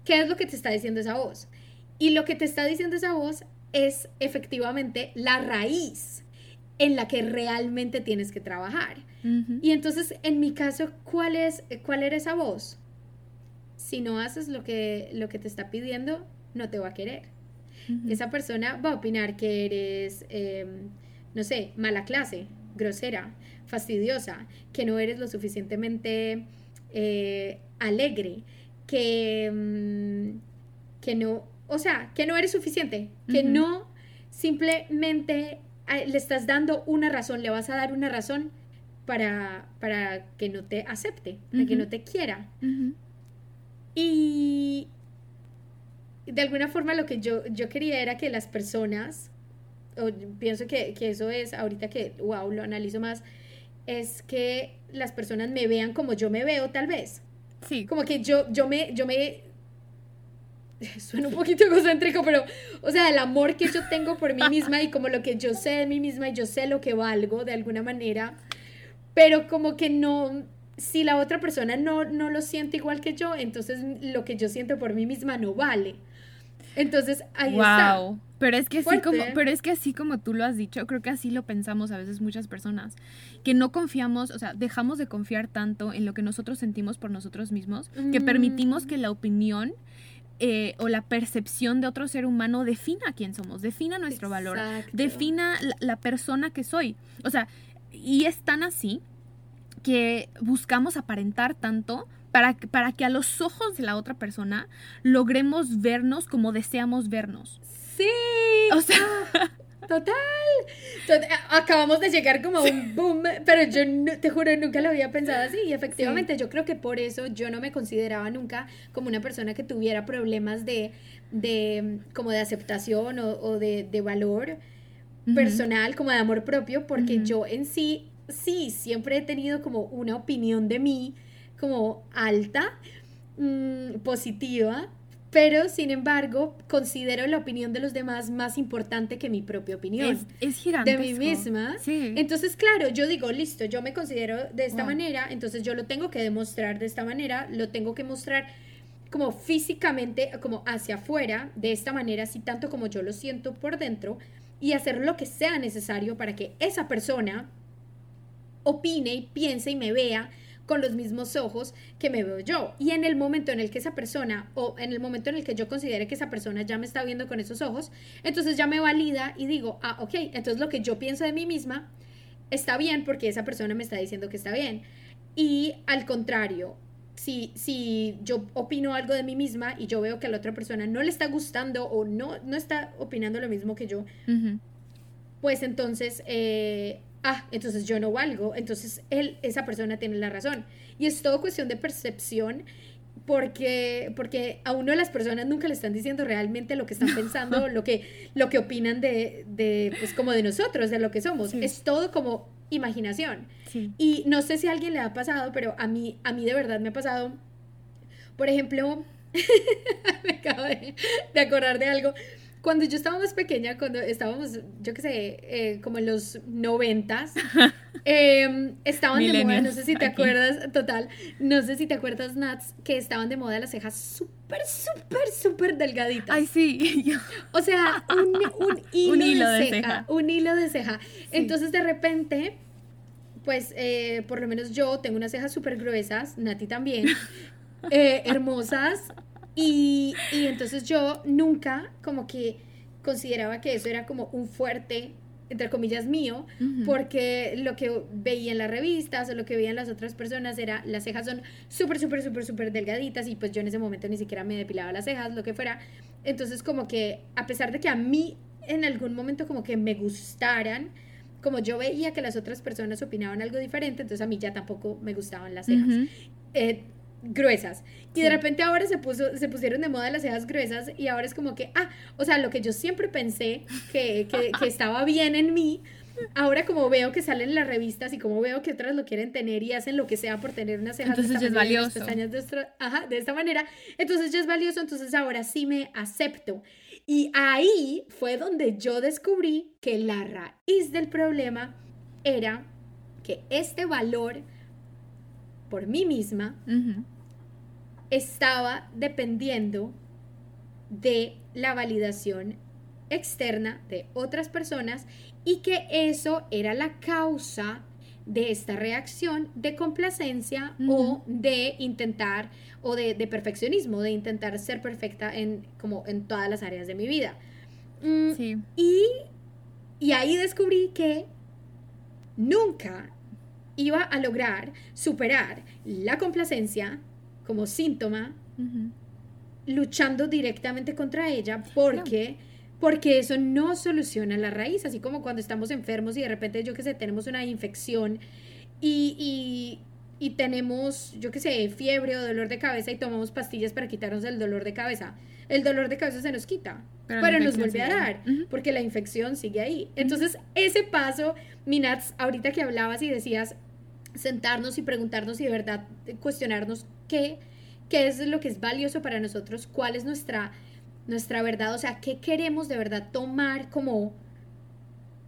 ¿qué es lo que te está diciendo esa voz? Y lo que te está diciendo esa voz es efectivamente la raíz en la que realmente tienes que trabajar. Y entonces, en mi caso, ¿cuál, es, ¿cuál era esa voz? Si no haces lo que, lo que te está pidiendo, no te va a querer. Esa persona va a opinar que eres, em, no sé, mala clase, grosera, fastidiosa, que no eres lo suficientemente eh, alegre, que, em, que no, o sea, que no eres suficiente, que no simplemente eh, le estás dando una razón, le vas a dar una razón para, para que no te acepte, para que no te quiera. Y de alguna forma lo que yo, yo quería era que las personas, o pienso que, que eso es, ahorita que, wow, lo analizo más, es que las personas me vean como yo me veo tal vez. Sí. Como que yo, yo, me, yo me *laughs* suena un poquito egocéntrico, pero, o sea, el amor que yo tengo por mí misma y como lo que yo sé de mí misma y yo sé lo que valgo de alguna manera, pero como que no, si la otra persona no, no lo siente igual que yo, entonces lo que yo siento por mí misma no vale. Entonces, ahí wow. Pero es que así como, pero es que así como tú lo has dicho, creo que así lo pensamos a veces muchas personas, que no confiamos, o sea, dejamos de confiar tanto en lo que nosotros sentimos por nosotros mismos, que permitimos que la opinión eh, o la percepción de otro ser humano defina quién somos, defina nuestro valor, defina la, persona que soy. O sea, y es tan así que buscamos aparentar tanto para, para que a los ojos de la otra persona logremos vernos como deseamos vernos. Sí. O sea, Total. Acabamos de llegar como a un boom, pero yo te juro, nunca lo había pensado así. Y efectivamente, yo creo que por eso yo no me consideraba nunca como una persona que tuviera problemas de, de como de aceptación o, de, de, valor personal, como de amor propio, porque yo en sí, sí, siempre he tenido como una opinión de mí como alta, mm, positiva, pero sin embargo considero la opinión de los demás más importante que mi propia opinión. Es, gigante. De mí misma. Sí. Entonces, claro, yo digo, listo, yo me considero de esta manera, entonces yo lo tengo que demostrar de esta manera, lo tengo que mostrar como físicamente, como hacia afuera, de esta manera, así tanto como yo lo siento por dentro, y hacer lo que sea necesario para que esa persona opine y piense y me vea con los mismos ojos que me veo yo. Y en el momento en el que esa persona, o en el momento en el que yo considere que esa persona ya me está viendo con esos ojos, entonces ya me valida y digo, ah, ok, entonces lo que yo pienso de mí misma está bien porque esa persona me está diciendo que está bien. Y al contrario, si, si yo opino algo de mí misma y yo veo que a la otra persona no le está gustando o no, no está opinando lo mismo que yo, pues entonces eh, ah, entonces yo no valgo, entonces él, esa persona tiene la razón. Y es todo cuestión de percepción porque, porque a uno de las personas nunca le están diciendo realmente lo que están pensando, lo que, *laughs* lo que opinan de, de, pues como de nosotros, de lo que somos. Es todo como imaginación. Y no sé si a alguien le ha pasado, pero a mí, a mí de verdad me ha pasado, por ejemplo, *laughs* me acabo de, de acordar de algo. Cuando yo estaba más pequeña, cuando estábamos, yo qué sé, eh, como en los noventas, *laughs* eh, estaban de moda, no sé si te acuerdas, total, no sé si te acuerdas, Nats, que estaban de moda las cejas súper, súper, súper delgaditas. Ay, sí. *laughs* O sea, un, un, *laughs* hilo, de, ceja, Un hilo de ceja. Entonces, de repente, pues, eh, por lo menos yo tengo unas cejas súper gruesas, Nati también, eh, hermosas. Y, y entonces yo nunca como que consideraba que eso era como un fuerte entre comillas mío, porque lo que veía en las revistas o lo que veían las otras personas era las cejas son súper, súper, súper, súper delgaditas y pues yo en ese momento ni siquiera me depilaba las cejas, lo que fuera. Entonces como que a pesar de que a mí en algún momento como que me gustaran, como yo veía que las otras personas opinaban algo diferente, entonces a mí ya tampoco me gustaban las cejas gruesas. Y de repente ahora se, puso, se pusieron de moda las cejas gruesas y ahora es como que, ah, o sea, lo que yo siempre pensé que, que, que estaba bien en mí, ahora como veo que salen las revistas y como veo que otras lo quieren tener y hacen lo que sea por tener unas cejas entonces ya es valioso. De, ajá, de esta manera, entonces ya es valioso, entonces ahora sí me acepto. Y ahí fue donde yo descubrí que la raíz del problema era que este valor por mí misma, estaba dependiendo de la validación externa de otras personas y que eso era la causa de esta reacción de complacencia o de intentar o de, perfeccionismo, de intentar ser perfecta en como en todas las áreas de mi vida. Mm, y, y ahí descubrí que nunca iba a lograr superar la complacencia como síntoma, luchando directamente contra ella, porque, porque eso no soluciona la raíz, así como cuando estamos enfermos y de repente, yo que sé, tenemos una infección y, y, tenemos, yo que sé, fiebre o dolor de cabeza y tomamos pastillas para quitarnos el dolor de cabeza. El dolor de cabeza se nos quita, pero, nos vuelve a dar, porque la infección sigue ahí. Entonces, ese paso, Minats, ahorita que hablabas y decías, sentarnos y preguntarnos y de verdad cuestionarnos qué, qué es lo que es valioso para nosotros, cuál es nuestra, nuestra verdad, o sea, qué queremos de verdad tomar como,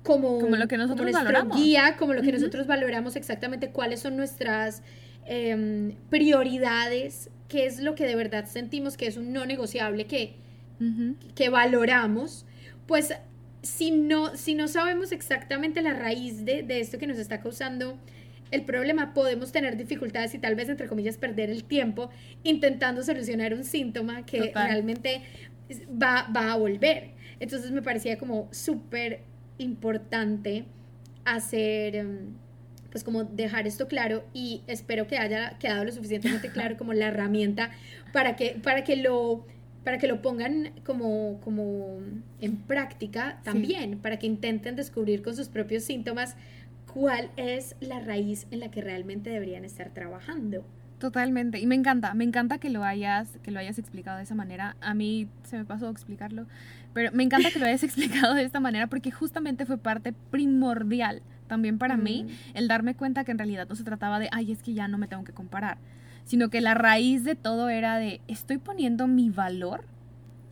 como, como lo que nosotros valoramos. guía, como lo que nosotros valoramos exactamente, cuáles son nuestras em, prioridades, qué es lo que de verdad sentimos que es un no negociable que, que valoramos, pues si no, si no sabemos exactamente la raíz de, de esto que nos está causando el problema, podemos tener dificultades y tal vez, entre comillas, perder el tiempo intentando solucionar un síntoma que realmente va, va a volver. Entonces me parecía como súper importante hacer, em, pues como dejar esto claro y espero que haya quedado lo suficientemente *laughs* claro como la herramienta para que, para que lo para que lo pongan como, como en práctica también, para que intenten descubrir con sus propios síntomas cuál es la raíz en la que realmente deberían estar trabajando. Totalmente, y me encanta, me encanta que lo hayas, que lo hayas explicado de esa manera. A mí se me pasó explicarlo, pero me encanta que lo hayas *laughs* explicado de esta manera porque justamente fue parte primordial también para mí el darme cuenta que en realidad no se trataba de, ay, es que ya no me tengo que comparar, sino que la raíz de todo era de, estoy poniendo mi valor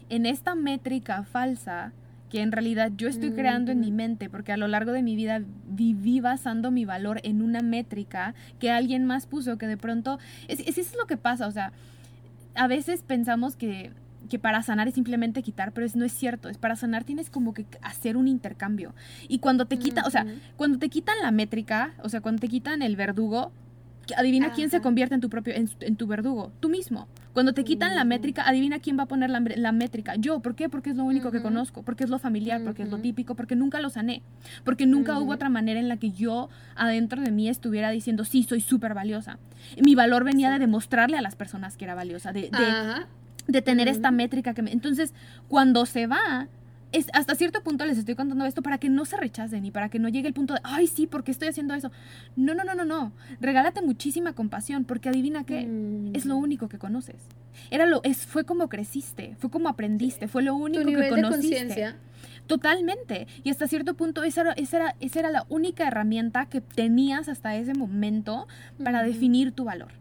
en esta métrica falsa que en realidad yo estoy creando en mi mente, porque a lo largo de mi vida viví basando mi valor en una métrica que alguien más puso, que de pronto, es, es, eso es lo que pasa, o sea, a veces pensamos que, que para sanar es simplemente quitar, pero es, no es cierto, es para sanar tienes como que hacer un intercambio. Y cuando te quitan, o sea, cuando te quitan la métrica, o sea, cuando te quitan el verdugo, adivina quién se convierte en tu propio, en, tu verdugo, tú mismo. Cuando te quitan la métrica, adivina quién va a poner la, métrica. Yo, ¿por qué? Porque es lo único que conozco, porque es lo familiar, porque es lo típico, porque nunca lo sané, porque nunca hubo otra manera en la que yo adentro de mí estuviera diciendo, sí, soy súper valiosa. Mi valor venía de demostrarle a las personas que era valiosa, de, de, tener esta métrica que me... Entonces, cuando se va, es, hasta cierto punto les estoy contando esto para que no se rechacen y para que no llegue el punto de, ay, sí, ¿por qué estoy haciendo eso? No, no, no, no, no. Regálate muchísima compasión porque adivina qué, mm. es lo único que conoces. Era lo, es, fue como creciste, fue como aprendiste, fue lo único que conociste. Totalmente. Y hasta cierto punto esa era, esa, era, esa era la única herramienta que tenías hasta ese momento para definir tu valor.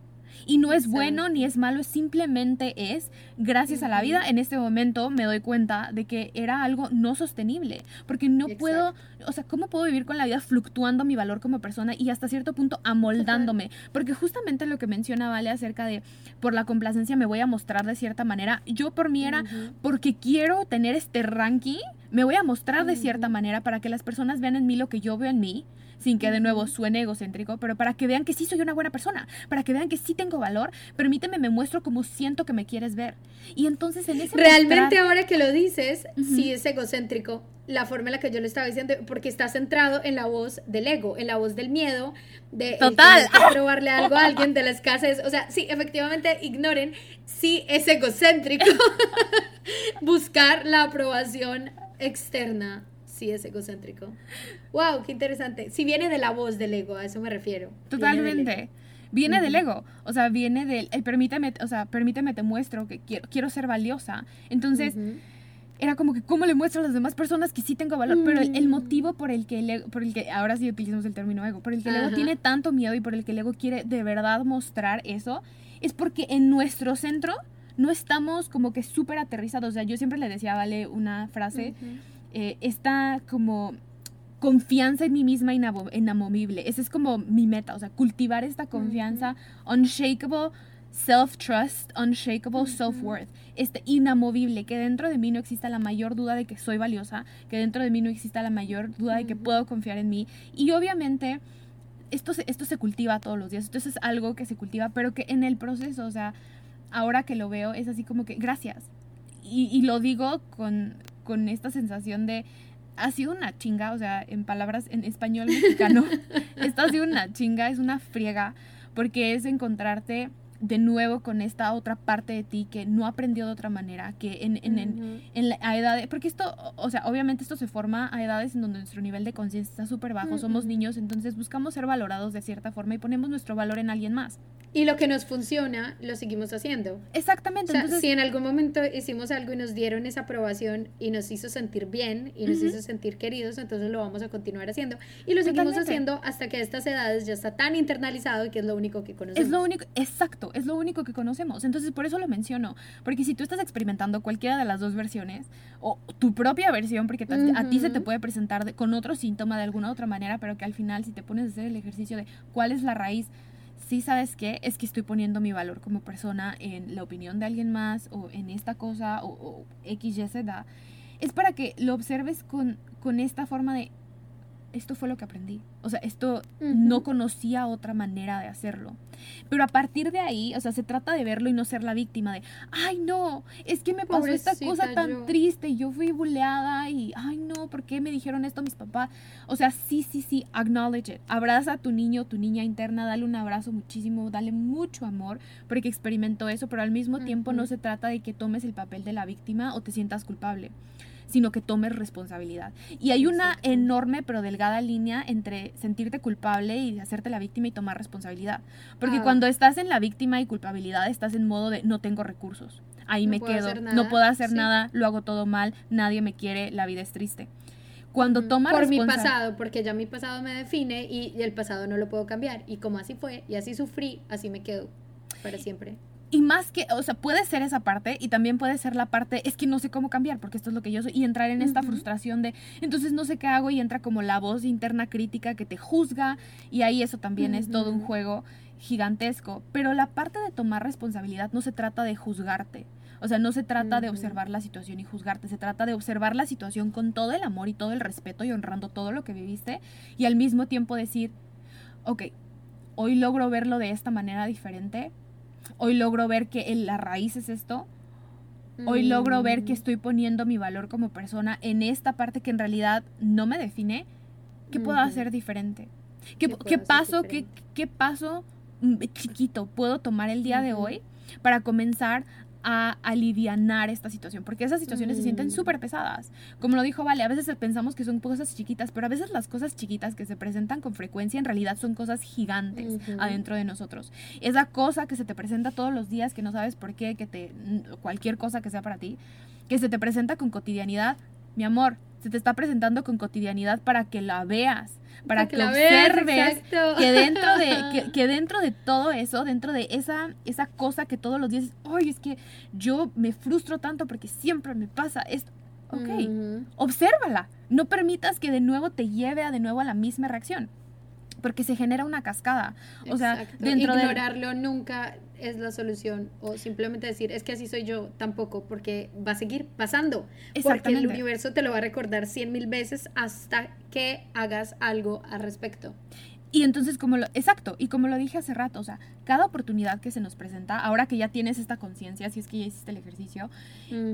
Y no es bueno ni es malo, simplemente es, gracias a la vida, en este momento me doy cuenta de que era algo no sostenible, porque no puedo, o sea, ¿cómo puedo vivir con la vida fluctuando mi valor como persona y hasta cierto punto amoldándome? Porque justamente lo que menciona Vale acerca de, por la complacencia me voy a mostrar de cierta manera, yo por mí era, porque quiero tener este ranking, me voy a mostrar de cierta manera para que las personas vean en mí lo que yo veo en mí sin que de nuevo suene egocéntrico, pero para que vean que sí soy una buena persona, para que vean que sí tengo valor, permíteme, me muestro como siento que me quieres ver. Y entonces en ese Realmente ahora que lo dices, sí es egocéntrico la forma en la que yo lo estaba diciendo, porque está centrado en la voz del ego, en la voz del miedo, de Total. probarle algo a alguien, de la escasez. O sea, sí, efectivamente, ignoren, sí es egocéntrico *laughs* buscar la aprobación externa sí es egocéntrico. Wow, qué interesante. Si viene de la voz del ego, a eso me refiero. Totalmente. Viene del ego, o sea, viene del, el permíteme, o sea, permíteme te muestro que quiero, quiero ser valiosa. Entonces, era como que, ¿cómo le muestro a las demás personas que sí tengo valor? Pero el, mm. motivo por el que el ego, por el que, ahora sí utilizamos el término ego, por el que el ego tiene tanto miedo y por el que el ego quiere de verdad mostrar eso, es porque en nuestro centro no estamos como que súper aterrizados. O sea, yo siempre le decía, vale, una frase eh, esta como confianza en mí misma inamovible. Esa es como mi meta, o sea, cultivar esta confianza, unshakable self-trust, unshakable self-worth, este inamovible, que dentro de mí no exista la mayor duda de que soy valiosa, que dentro de mí no exista la mayor duda de que puedo confiar en mí. Y obviamente esto se, esto se cultiva todos los días, esto es algo que se cultiva, pero que en el proceso, o sea, ahora que lo veo, es así como que gracias. Y, y lo digo con, con esta sensación de ha sido una chinga, o sea, en palabras en español mexicano, *laughs* esto ha sido una chinga, es una friega, porque es encontrarte de nuevo con esta otra parte de ti que no aprendió de otra manera, que en, en, en, en la, a edades, porque esto, o sea, obviamente esto se forma a edades en donde nuestro nivel de conciencia está súper bajo, somos niños, entonces buscamos ser valorados de cierta forma y ponemos nuestro valor en alguien más. Y lo que nos funciona, lo seguimos haciendo. Exactamente. entonces, si en algún momento hicimos algo y nos dieron esa aprobación y nos hizo sentir bien y nos hizo sentir queridos, entonces lo vamos a continuar haciendo. Y lo seguimos haciendo hasta que a estas edades ya está tan internalizado que es lo único que conocemos. Es lo único, exacto, es lo único que conocemos. Entonces, por eso lo menciono. Porque si tú estás experimentando cualquiera de las dos versiones, o tu propia versión, porque a ti se te puede presentar con otro síntoma de alguna otra manera, pero que al final, si te pones a hacer el ejercicio de cuál es la raíz sí sabes qué, es que estoy poniendo mi valor como persona en la opinión de alguien más o en esta cosa o, o X, Y, Z, es para que lo observes con, con esta forma de, esto fue lo que aprendí. O sea, esto no conocía otra manera de hacerlo. Pero a partir de ahí, o sea, se trata de verlo y no ser la víctima de, ay no, es que me pasó esta cosa tan triste y yo fui buleada y, ay no, ¿por qué me dijeron esto mis papás? O sea, sí, sí, sí, acknowledge it. Abraza a tu niño, tu niña interna, dale un abrazo muchísimo, dale mucho amor porque experimentó eso, pero al mismo tiempo no se trata de que tomes el papel de la víctima o te sientas culpable sino que tomes responsabilidad. Y hay una enorme pero delgada línea entre sentirte culpable y hacerte la víctima y tomar responsabilidad. Porque ah. cuando estás en la víctima y culpabilidad, estás en modo de no tengo recursos. Ahí me quedo, no puedo hacer nada, lo hago todo mal, nadie me quiere, la vida es triste. Cuando tomas Por mi pasado, porque ya mi pasado me define y el pasado no lo puedo cambiar. Y como así fue y así sufrí, así me quedo para siempre. Y más que, o sea, puede ser esa parte y también puede ser la parte, es que no sé cómo cambiar porque esto es lo que yo soy y entrar en esta frustración de, entonces no sé qué hago y entra como la voz interna crítica que te juzga y ahí eso también es todo un juego gigantesco. Pero la parte de tomar responsabilidad no se trata de juzgarte. O sea, no se trata de observar la situación y juzgarte, se trata de observar la situación con todo el amor y todo el respeto y honrando todo lo que viviste y al mismo tiempo decir, ok, hoy logro verlo de esta manera diferente, Hoy logro ver que la raíz es esto. Hoy logro ver que mm. estoy poniendo mi valor como persona en esta parte que en realidad no me define. ¿Qué puedo hacer diferente? ¿Qué, ¿Qué, paso, qué, qué paso mm, chiquito puedo tomar el día de hoy para comenzar a alivianar esta situación, porque esas situaciones se sienten mm. súper pesadas. Como lo dijo Vale, a veces pensamos que son cosas chiquitas, pero a veces las cosas chiquitas que se presentan con frecuencia en realidad son cosas gigantes adentro de nosotros. Esa cosa que se te presenta todos los días, que no sabes por qué, que te cualquier cosa que sea para ti, que se te presenta con cotidianidad, mi amor, se te está presentando con cotidianidad para que la veas, para, que, observes que dentro de *laughs* que, dentro de todo eso, dentro de esa esa cosa que todos los días, "Ay, es que yo me frustro tanto porque siempre me pasa esto." Ok, obsérvala. No permitas que de nuevo te lleve a de nuevo a la misma reacción porque se genera una cascada. O sea, dentro de ignorarlo nunca es la solución o simplemente decir es que así soy yo tampoco porque va a seguir pasando. Porque el universo te lo va a recordar cien mil veces hasta que hagas algo al respecto. Y entonces, como lo, exacto, y como lo dije hace rato, o sea, cada oportunidad que se nos presenta, ahora que ya tienes esta conciencia, si es que ya hiciste el ejercicio,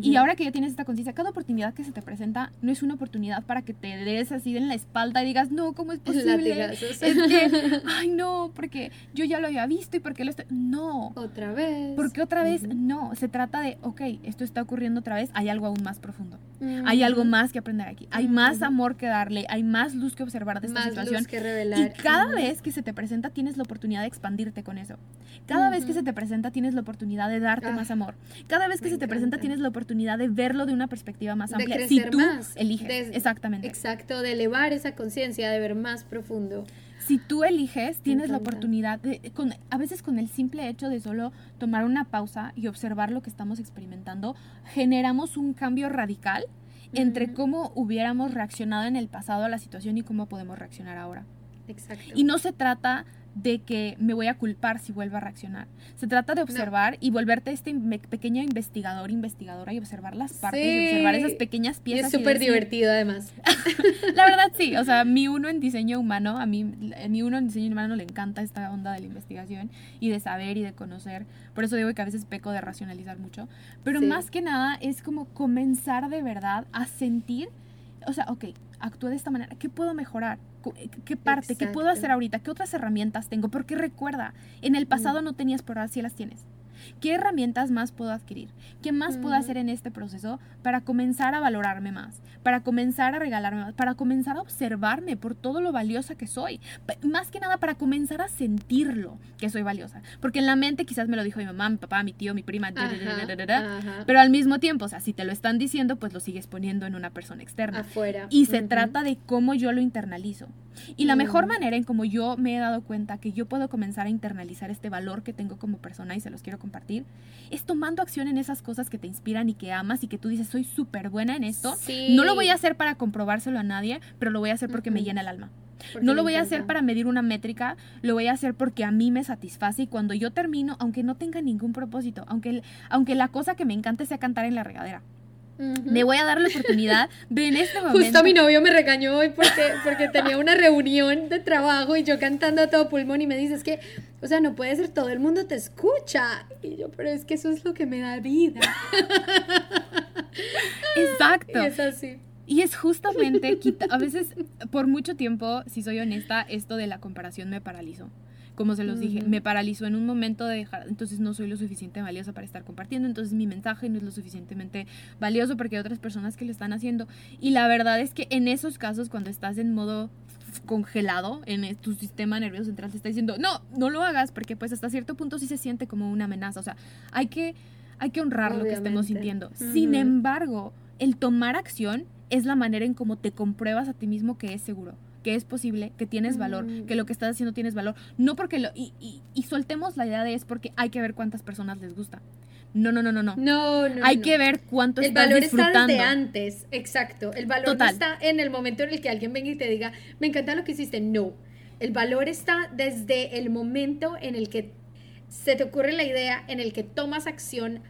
y ahora que ya tienes esta conciencia, cada oportunidad que se te presenta no es una oportunidad para que te des así en la espalda y digas, no, ¿cómo es *laughs* posible? Es que, *laughs* ay, no, porque yo ya lo había visto y porque lo estoy... No. Otra vez. Porque otra vez, no. Se trata de, ok, esto está ocurriendo otra vez, hay algo aún más profundo. Hay algo más que aprender aquí. Hay más amor que darle, hay más luz que observar de esta más situación. Luz que revelar. Y cada vez que se te presenta tienes la oportunidad de expandirte con eso. Cada vez que se te presenta tienes la oportunidad de darte más ah, amor. Cada vez que se te presenta tienes la oportunidad de verlo de una perspectiva más amplia. De si tú más. eliges. Exactamente. Exacto, de elevar esa conciencia, de ver más profundo. Si tú eliges, tienes la oportunidad de, con, a veces con el simple hecho de solo tomar una pausa y observar lo que estamos experimentando, generamos un cambio radical entre cómo hubiéramos reaccionado en el pasado a la situación y cómo podemos reaccionar ahora. Exacto. Y no se trata de que me voy a culpar si vuelvo a reaccionar. Se trata de observar y volverte este pequeño investigador, investigadora y observar las partes y observar esas pequeñas piezas. Es súper divertido además. *laughs* la verdad sí, o sea, mi uno en diseño humano, a mí, mi uno en diseño humano le encanta esta onda de la investigación y de saber y de conocer. Por eso digo que a veces peco de racionalizar mucho. Pero más que nada es como comenzar de verdad a sentir, o sea, ok, actúe de esta manera, ¿qué puedo mejorar? ¿Qué parte? ¿Qué puedo hacer ahorita? ¿Qué otras herramientas tengo? Porque recuerda, en el pasado no tenías, pero ahora sí las tienes. ¿Qué herramientas más puedo adquirir? ¿Qué más puedo hacer en este proceso para comenzar a valorarme más? Para comenzar a regalarme más? Para comenzar a observarme por todo lo valiosa que soy. Más que nada para comenzar a sentirlo que soy valiosa. Porque en la mente quizás me lo dijo mi mamá, mi papá, mi tío, mi prima, pero al mismo tiempo, o sea, si te lo están diciendo, pues lo sigues poniendo en una persona externa. Afuera. Y se trata de cómo yo lo internalizo. Y la mejor manera en como yo me he dado cuenta que yo puedo comenzar a internalizar este valor que tengo como persona y se los quiero compartir, es tomando acción en esas cosas que te inspiran y que amas y que tú dices, soy súper buena en esto. No lo voy a hacer para comprobárselo a nadie, pero lo voy a hacer porque me llena el alma. no lo voy a hacer para medir una métrica, lo voy a hacer porque a mí me satisface y cuando yo termino, aunque no tenga ningún propósito, aunque, aunque la cosa que me encante sea cantar en la regadera, me voy a dar la oportunidad de en este momento. Justo mi novio me regañó hoy porque, porque tenía una reunión de trabajo y yo cantando a todo pulmón y me dice, es que, o sea, no puede ser, todo el mundo te escucha. Y yo, pero es que eso es lo que me da vida. *laughs* Exacto. Y es así. Y es justamente, a veces, por mucho tiempo, si soy honesta, esto de la comparación me paralizó como se los dije, me paralizó en un momento de dejar, entonces no soy lo suficiente valiosa para estar compartiendo, entonces mi mensaje no es lo suficientemente valioso porque hay otras personas que lo están haciendo. Y la verdad es que en esos casos, cuando estás en modo congelado en tu sistema nervioso central te está diciendo, no, no lo hagas, porque pues hasta cierto punto sí se siente como una amenaza. O sea, hay que, hay que honrar lo que estemos sintiendo. Sin embargo, el tomar acción es la manera en cómo te compruebas a ti mismo que es seguro que es posible, que tienes valor, mm. que lo que estás haciendo tienes valor. No porque lo. Y, y, soltemos la idea de es porque hay que ver cuántas personas les gusta. No, no, no, no, no. No, no. Hay que ver cuánto el valor está desde antes, exacto. El valor no está en el momento en el que alguien venga y te diga, me encanta lo que hiciste. No. El valor está desde el momento en el que se te ocurre la idea, en el que tomas acción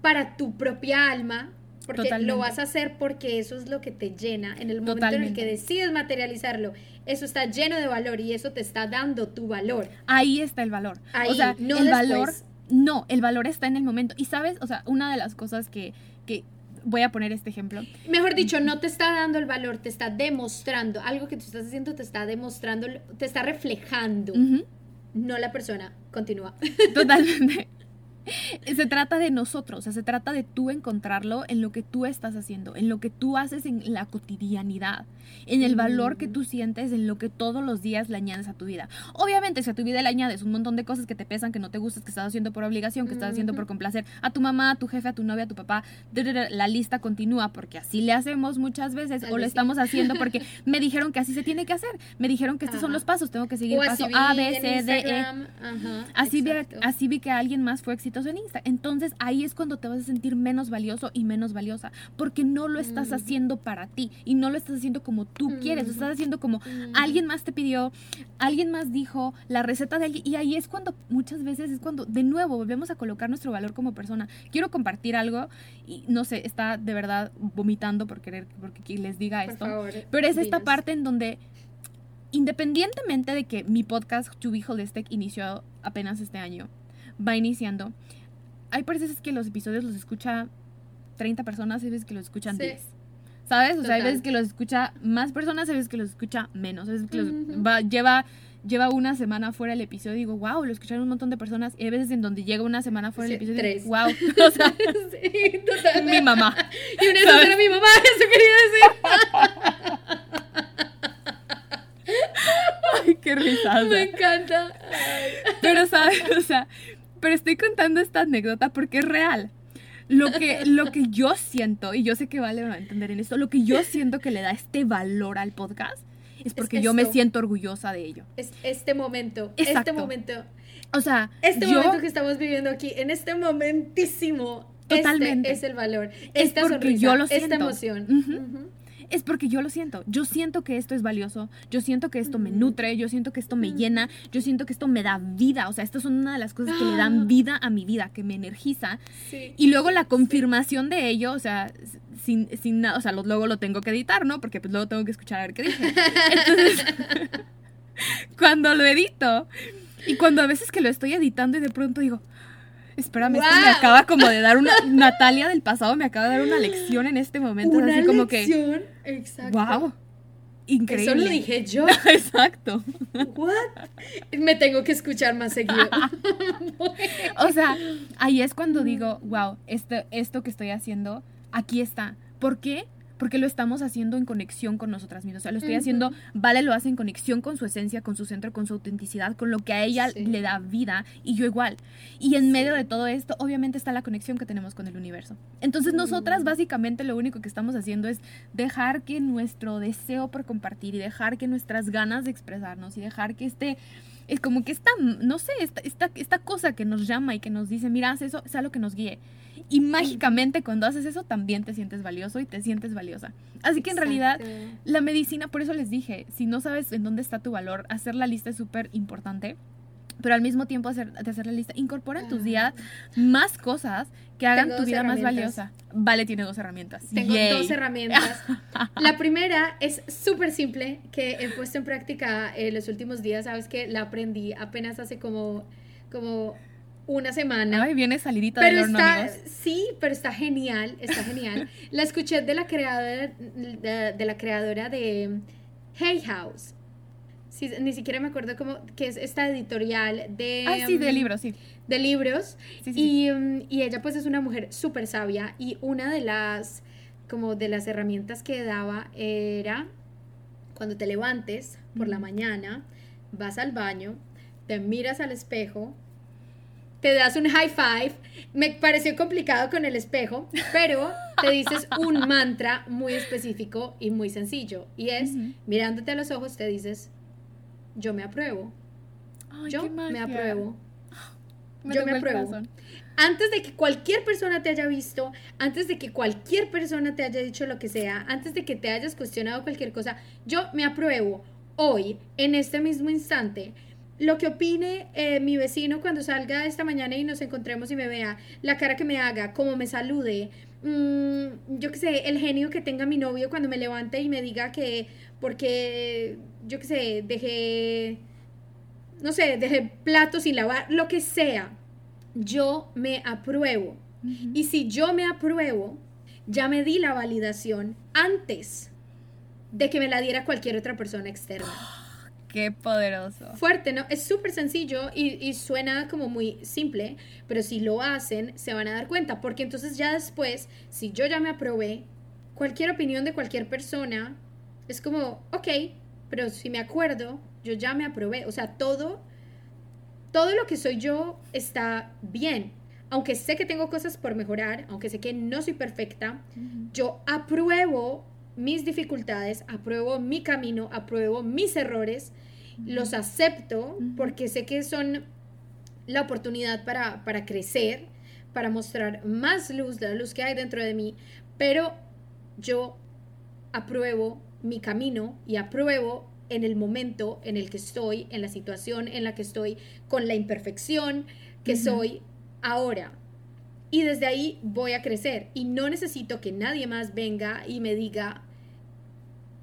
para tu propia alma, porque lo vas a hacer porque eso es lo que te llena. En el momento en el que decides materializarlo, eso está lleno de valor y eso te está dando tu valor. Ahí está el valor. o sea, no el valor. No, el valor está en el momento. Y sabes, o sea, una de las cosas que, que voy a poner este ejemplo. Mejor dicho, no te está dando el valor, te está demostrando. Algo que tú estás haciendo te está demostrando, te está reflejando. No la persona. Continúa. Totalmente. *laughs* *laughs* se trata de nosotros, o sea, se trata de tú encontrarlo en lo que tú estás haciendo, en lo que tú haces en la cotidianidad, en el valor que tú sientes, en lo que todos los días le añades a tu vida. Obviamente, si a tu vida le añades un montón de cosas que te pesan, que no te gustas, que estás haciendo por obligación, que estás haciendo por complacer a tu mamá, a tu jefe, a tu novia, a tu papá, la lista continúa, porque así le hacemos muchas veces, o lo estamos haciendo porque *laughs* me dijeron que así se tiene que hacer, me dijeron que estos son los pasos, tengo que seguir paso A, B, C, D, E. así, vi, así vi que alguien más fue exitoso en Insta. Entonces ahí es cuando te vas a sentir menos valioso y menos valiosa, porque no lo estás mm. haciendo para ti y no lo estás haciendo como tú quieres, lo estás mm. haciendo como mm. alguien más te pidió, alguien más dijo, la receta de alguien, y ahí es cuando muchas veces es cuando de nuevo volvemos a colocar nuestro valor como persona. Quiero compartir algo y no sé, está de verdad vomitando por querer, porque les diga esto, pero es esta parte en donde independientemente de que mi podcast To Be Holistic inició apenas este año, va iniciando, hay veces que los episodios los escucha 30 personas y veces que los escuchan 10. ¿Sabes? O sea, hay veces que los escucha más personas, hay veces que los escucha menos. Hay veces que los lleva, lleva una semana fuera el episodio y digo, wow, lo escucharon un montón de personas. Y hay veces en donde llega una semana fuera el episodio y digo, wow. *laughs* O sea, sí, total. mi mamá. Y una vez era mi mamá, *laughs* eso quería decir. *laughs* Ay, qué risa. Me encanta. Pero, ¿sabes? O sea, pero estoy contando esta anécdota porque es real. Lo que, lo que yo siento, y yo sé que Vale va a entender en esto, lo que yo siento que le da este valor al podcast es porque yo me siento orgullosa de ello. Es este momento, este momento. O sea, este momento que estamos viviendo aquí, en este momentísimo, este Totalmente. es el valor. Esta es porque yo lo siento. esta emoción es porque yo lo siento. Yo siento que esto es valioso, yo siento que esto me nutre, yo siento que esto me llena, yo siento que esto me da vida. O sea, estas son una de las cosas que le dan vida a mi vida, que me energiza. Y luego la confirmación de ello, o sea, sin, sin nada, o sea, luego lo tengo que editar, ¿no? Porque pues luego tengo que escuchar a ver qué dije. Entonces, *laughs* cuando lo edito y cuando a veces que lo estoy editando y de pronto digo, Espérame, esto me acaba como de dar una. Natalia del pasado me acaba de dar una lección en este momento. Una así como lección, que. Exacto. ¡Wow! Increíble. Eso lo dije yo. *laughs* Exacto. ¿What? Me tengo que escuchar más seguido. *laughs* *laughs* o sea, ahí es cuando digo, wow, esto, esto que estoy haciendo, aquí está. ¿Por qué? Porque lo estamos haciendo en conexión con nosotras mismas. O sea, lo estoy haciendo, Vale lo hace en conexión con su esencia, con su centro, con su autenticidad, con lo que a ella le da vida y yo igual. Y en medio de todo esto, obviamente está la conexión que tenemos con el universo. Entonces, nosotras básicamente lo único que estamos haciendo es dejar que nuestro deseo por compartir y dejar que nuestras ganas de expresarnos y dejar que este es como que esta, no sé, esta, esta, esta cosa que nos llama y que nos dice, mira, haz eso, sea lo que nos guíe. Y mágicamente cuando haces eso también te sientes valioso y te sientes valiosa. Así que en realidad la medicina, por eso les dije, si no sabes en dónde está tu valor, hacer la lista es súper importante. Pero al mismo tiempo hacer, de hacer la lista, incorpora en tus días más cosas que hagan tu vida más valiosa. Vale, tiene dos herramientas. Tengo dos herramientas. *laughs* la primera es súper simple, que he puesto en práctica en los últimos días. Sabes que la aprendí apenas hace como, como una semana. Ay, viene salidita pero del horno, está, Sí, pero está genial, está *laughs* genial. la escuché de la creadora de, la creadora de Hay House. ni siquiera me acuerdo cómo, que es esta editorial de... Ah, sí, de um, libros, sí. De libros. y, um, y ella pues es una mujer súper sabia y una de las, como de las herramientas que daba era cuando te levantes por la mañana, vas al baño, te miras al espejo, te das un high five. Me pareció complicado con el espejo, pero te dices un *laughs* mantra muy específico y muy sencillo. Y es, mirándote a los ojos, te dices, yo me apruebo. *gasps* yo me apruebo. yo me apruebo. Antes de que cualquier persona te haya visto, antes de que cualquier persona te haya dicho lo que sea, antes de que te hayas cuestionado cualquier cosa, yo me apruebo hoy, en este mismo instante lo que opine eh, mi vecino cuando salga esta mañana y nos encontremos y me vea, la cara que me haga, cómo me salude, mm, yo qué sé, el genio que tenga mi novio cuando me levante y me diga que porque, yo qué sé, dejé, no sé, dejé platos sin lavar, lo que sea, yo me apruebo. Y si yo me apruebo, ya me di la validación antes de que me la diera cualquier otra persona externa. *gasps* *gasps* Qué poderoso. Fuerte, ¿no? Es súper sencillo y, suena como muy simple, pero si lo hacen, se van a dar cuenta, porque entonces ya después, si yo ya me aprobé, cualquier opinión de cualquier persona es como, ok, pero si me acuerdo, yo ya me aprobé, o sea, todo, todo lo que soy yo está bien. Aunque sé que tengo cosas por mejorar, aunque sé que no soy perfecta, yo apruebo mis dificultades, apruebo mi camino, apruebo mis errores, los acepto porque sé que son la oportunidad para, para crecer, para mostrar más luz, la luz que hay dentro de mí, pero yo apruebo mi camino y apruebo en el momento en el que estoy, en la situación en la que estoy, con la imperfección que soy ahora. Y desde ahí voy a crecer. Y no necesito que nadie más venga y me diga,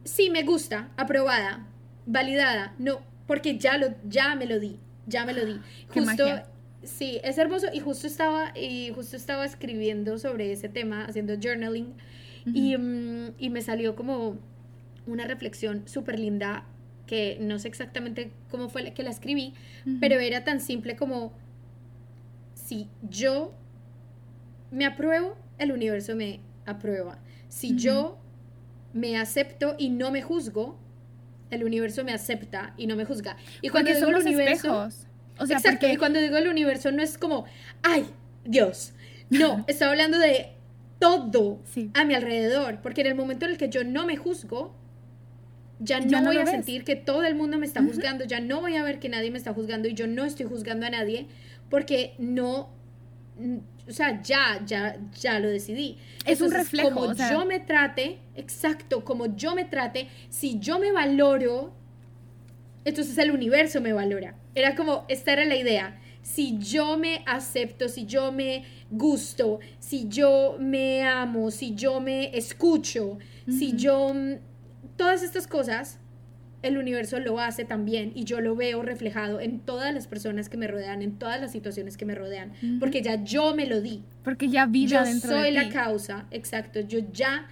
sí, me gusta, aprobada, validada. No, porque ya, lo, ya me lo di, ya me lo di. Justo, sí, es hermoso. Y justo estaba, y justo estaba escribiendo sobre ese tema, haciendo journaling y, mm, y me salió como una reflexión súper linda que no sé exactamente cómo fue que la escribí, pero era tan simple como si yo me apruebo, el universo me aprueba. Si yo me acepto y no me juzgo, el universo me acepta y no me juzga. Y cuando digo el universo, o sea, exacto, y cuando digo el universo no es como, ay, Dios. No, *laughs* estoy hablando de todo a mi alrededor, porque en el momento en el que yo no me juzgo, ya no, voy a sentir que todo el mundo me está juzgando, ya no voy a ver que nadie me está juzgando y yo no estoy juzgando a nadie, porque no o sea, ya, ya, ya lo decidí. Es un reflejo. Como yo me trate, exacto, como yo me trate, si yo me valoro, entonces el universo me valora. Era como, esta era la idea. Si yo me acepto, si yo me gusto, si yo me amo, si yo me escucho, si yo... Mm, todas estas cosas el universo lo hace también y yo lo veo reflejado en todas las personas que me rodean, en todas las situaciones que me rodean, porque ya yo me lo di. Porque ya vi yo soy la causa, exacto, yo ya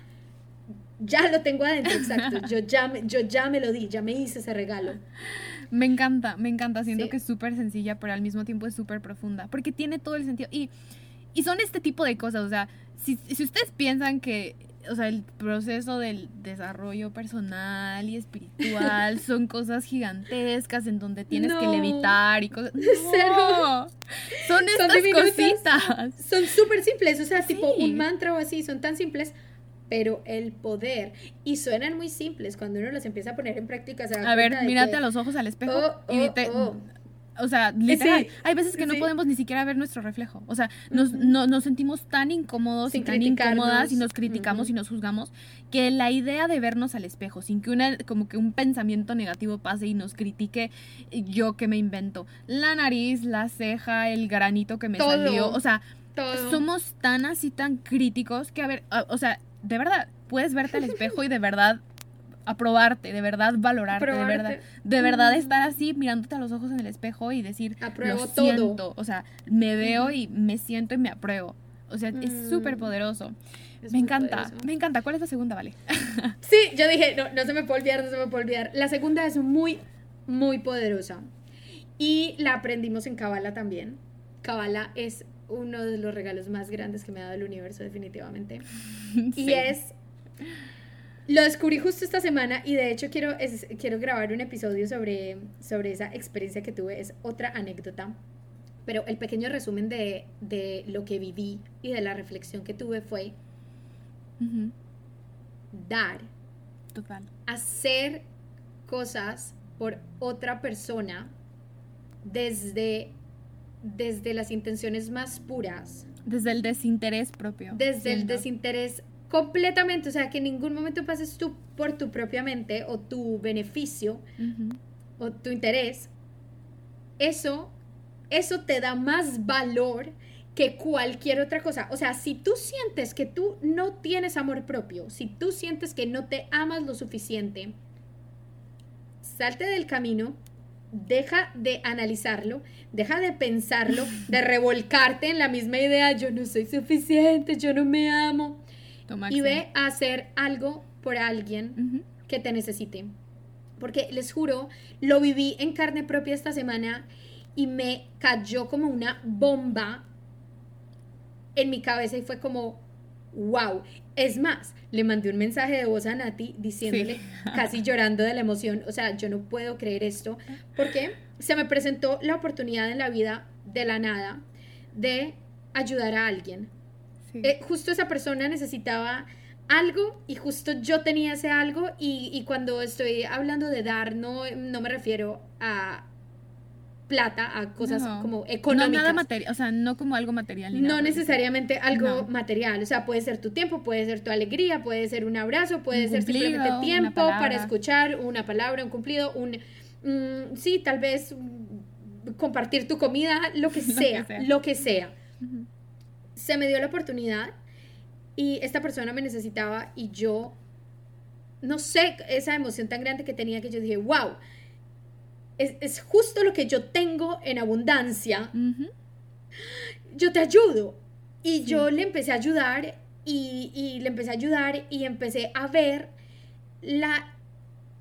ya lo tengo adentro, exacto, *laughs* yo ya me, yo ya me lo di, ya me hice ese regalo. Me encanta, me encanta, siento que es súper sencilla, pero al mismo tiempo es súper profunda, porque tiene todo el sentido y y son este tipo de cosas, o sea, si, si ustedes piensan que o sea, el proceso del desarrollo personal y espiritual *laughs* son cosas gigantescas en donde tienes que levitar y cosas. *laughs* No, son estas cositas. Son súper simples, o sea, tipo un mantra o así, son tan simples, pero el poder, y suenan muy simples cuando uno los empieza a poner en práctica. a ver, mírate a los ojos al espejo oh, y dite, oh, oh. O sea, literal, hay veces que no podemos ni siquiera ver nuestro reflejo. O sea, nos, nos sentimos tan incómodos y tan incómodas y nos criticamos y nos juzgamos que la idea de vernos al espejo sin que una como que un pensamiento negativo pase y nos critique yo que me invento la nariz, la ceja, el granito que me salió, o sea, somos tan así tan críticos que a ver, o sea, de verdad puedes verte al espejo y de verdad aprobarte, de verdad valorarte, de verdad, de verdad estar así mirándote a los ojos en el espejo y decir, Apruebo lo siento, o sea, me veo y me siento y me apruebo. O sea, es súper poderoso. me encanta, me encanta. ¿Cuál es la segunda, Vale? *laughs* sí, yo dije, no, no se me puede olvidar, no se me puede olvidar. La segunda es muy, muy poderosa. Y la aprendimos en Kabbalah también. Kabbalah es uno de los regalos más grandes que me ha dado el universo, definitivamente. *laughs* Y es lo descubrí justo esta semana y de hecho quiero, quiero grabar un episodio sobre, sobre esa experiencia que tuve. Es otra anécdota. Pero el pequeño resumen de, lo que viví y de la reflexión que tuve fue dar. Total. Hacer cosas por otra persona desde, desde las intenciones más puras. Desde el desinterés propio. Desde el desinterés completamente, o sea, que en ningún momento pases tú por tu propia mente o tu beneficio o tu interés, eso, eso te da más valor que cualquier otra cosa. O sea, si tú sientes que tú no tienes amor propio, si tú sientes que no te amas lo suficiente, salte del camino, deja de analizarlo, deja de pensarlo, de *laughs* revolcarte en la misma idea, yo no soy suficiente, yo no me amo y ve a hacer algo por alguien que te necesite. porque les juro, lo viví en carne propia esta semana y me cayó como una bomba en mi cabeza y fue como, wow. Es más, le mandé un mensaje de voz a Nati diciéndole, *laughs* casi llorando de la emoción, o sea, yo no puedo creer esto, porque se me presentó la oportunidad en la vida de la nada de ayudar a alguien. Eh, justo esa persona necesitaba algo y justo yo tenía ese algo y, cuando estoy hablando de dar no, no me refiero a plata, a cosas como económicas. No nada material, o sea, no como algo material. no necesariamente algo material, o sea, puede ser tu tiempo, puede ser tu alegría, puede ser un abrazo, puede ser simplemente tiempo para escuchar una palabra, un cumplido, un... Mm, sí, tal vez compartir tu comida, lo que *laughs* sea, lo que sea. Se me dio la oportunidad y esta persona me necesitaba y yo, no sé, esa emoción tan grande que tenía que yo dije, wow, es, justo lo que yo tengo en abundancia. Yo te ayudo. Y yo le empecé a ayudar y, le empecé a ayudar y empecé a ver la,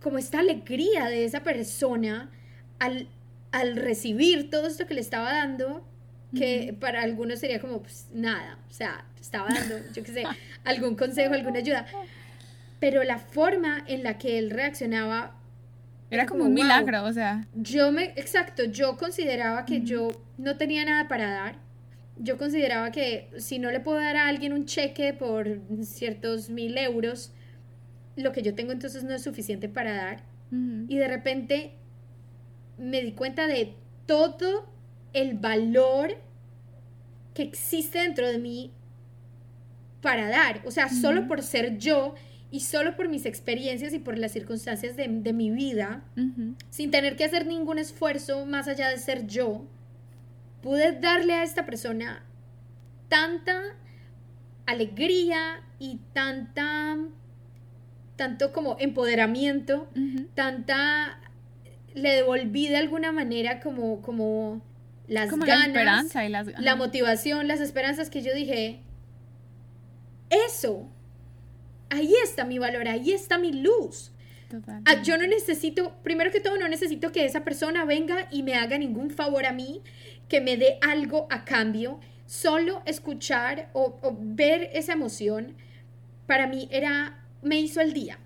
como esta alegría de esa persona al, al recibir todo esto que le estaba dando, que para algunos sería como, pues nada, o sea, estaba dando, yo qué sé, *laughs* algún consejo, alguna ayuda. Pero la forma en la que él reaccionaba... Era como, un milagro, o sea. Yo me, exacto, yo consideraba que yo no tenía nada para dar. Yo consideraba que si no le puedo dar a alguien un cheque por ciertos mil euros, lo que yo tengo entonces no es suficiente para dar. Y de repente me di cuenta de todo el valor que existe dentro de mí para dar. O sea, solo por ser yo y solo por mis experiencias y por las circunstancias de, mi vida, sin tener que hacer ningún esfuerzo más allá de ser yo, pude darle a esta persona tanta alegría y tanta tanto como empoderamiento, tanta le devolví de alguna manera como como las ganas, la esperanza y las la motivación, las esperanzas que yo dije, eso, ahí está mi valor, ahí está mi luz. Ah, yo no necesito, primero que todo, no necesito que esa persona venga y me haga ningún favor a mí, que me dé algo a cambio. Solo escuchar o, ver esa emoción, para mí era, me hizo el día.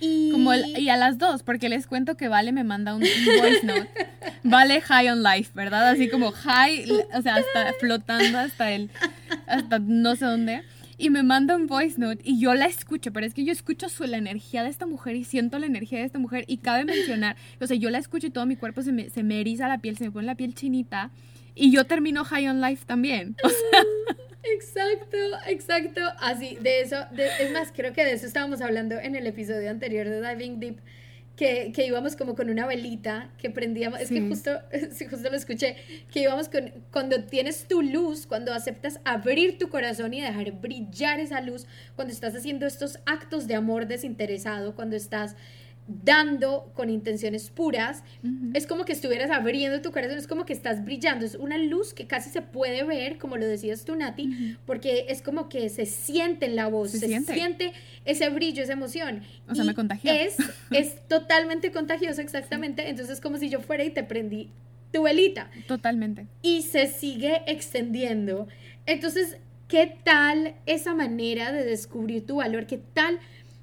Y... A las dos, porque les cuento que Vale me manda un, voice note. Vale high on life, ¿verdad? Así como high, o sea, hasta flotando hasta el, hasta no sé dónde y me manda un voice note y yo la escucho, pero es que yo escucho su, la energía de esta mujer y siento la energía de esta mujer y cabe mencionar, o sea, yo la escucho y todo mi cuerpo se me, se me eriza la piel, se me pone la piel chinita y yo termino high on life también. O sea, Exacto, exacto. Así, de eso, es más, creo que de eso estábamos hablando en el episodio anterior de Diving Deep, que, que, íbamos como con una velita que prendíamos, es que justo, *laughs* justo lo escuché, que íbamos con, cuando tienes tu luz, cuando aceptas abrir tu corazón y dejar brillar esa luz, cuando estás haciendo estos actos de amor desinteresado, cuando estás dando con intenciones puras, es como que estuvieras abriendo tu corazón, es como que estás brillando, es una luz que casi se puede ver, como lo decías tú, Nati, porque es como que se siente en la voz, se, siente. ese brillo, esa emoción. O sea, me contagió. Es, *laughs* es totalmente contagioso, exactamente, entonces es como si yo fuera y te prendí tu velita. Totalmente. Y se sigue extendiendo. Entonces, ¿qué tal esa manera de descubrir tu valor? ¿Qué tal?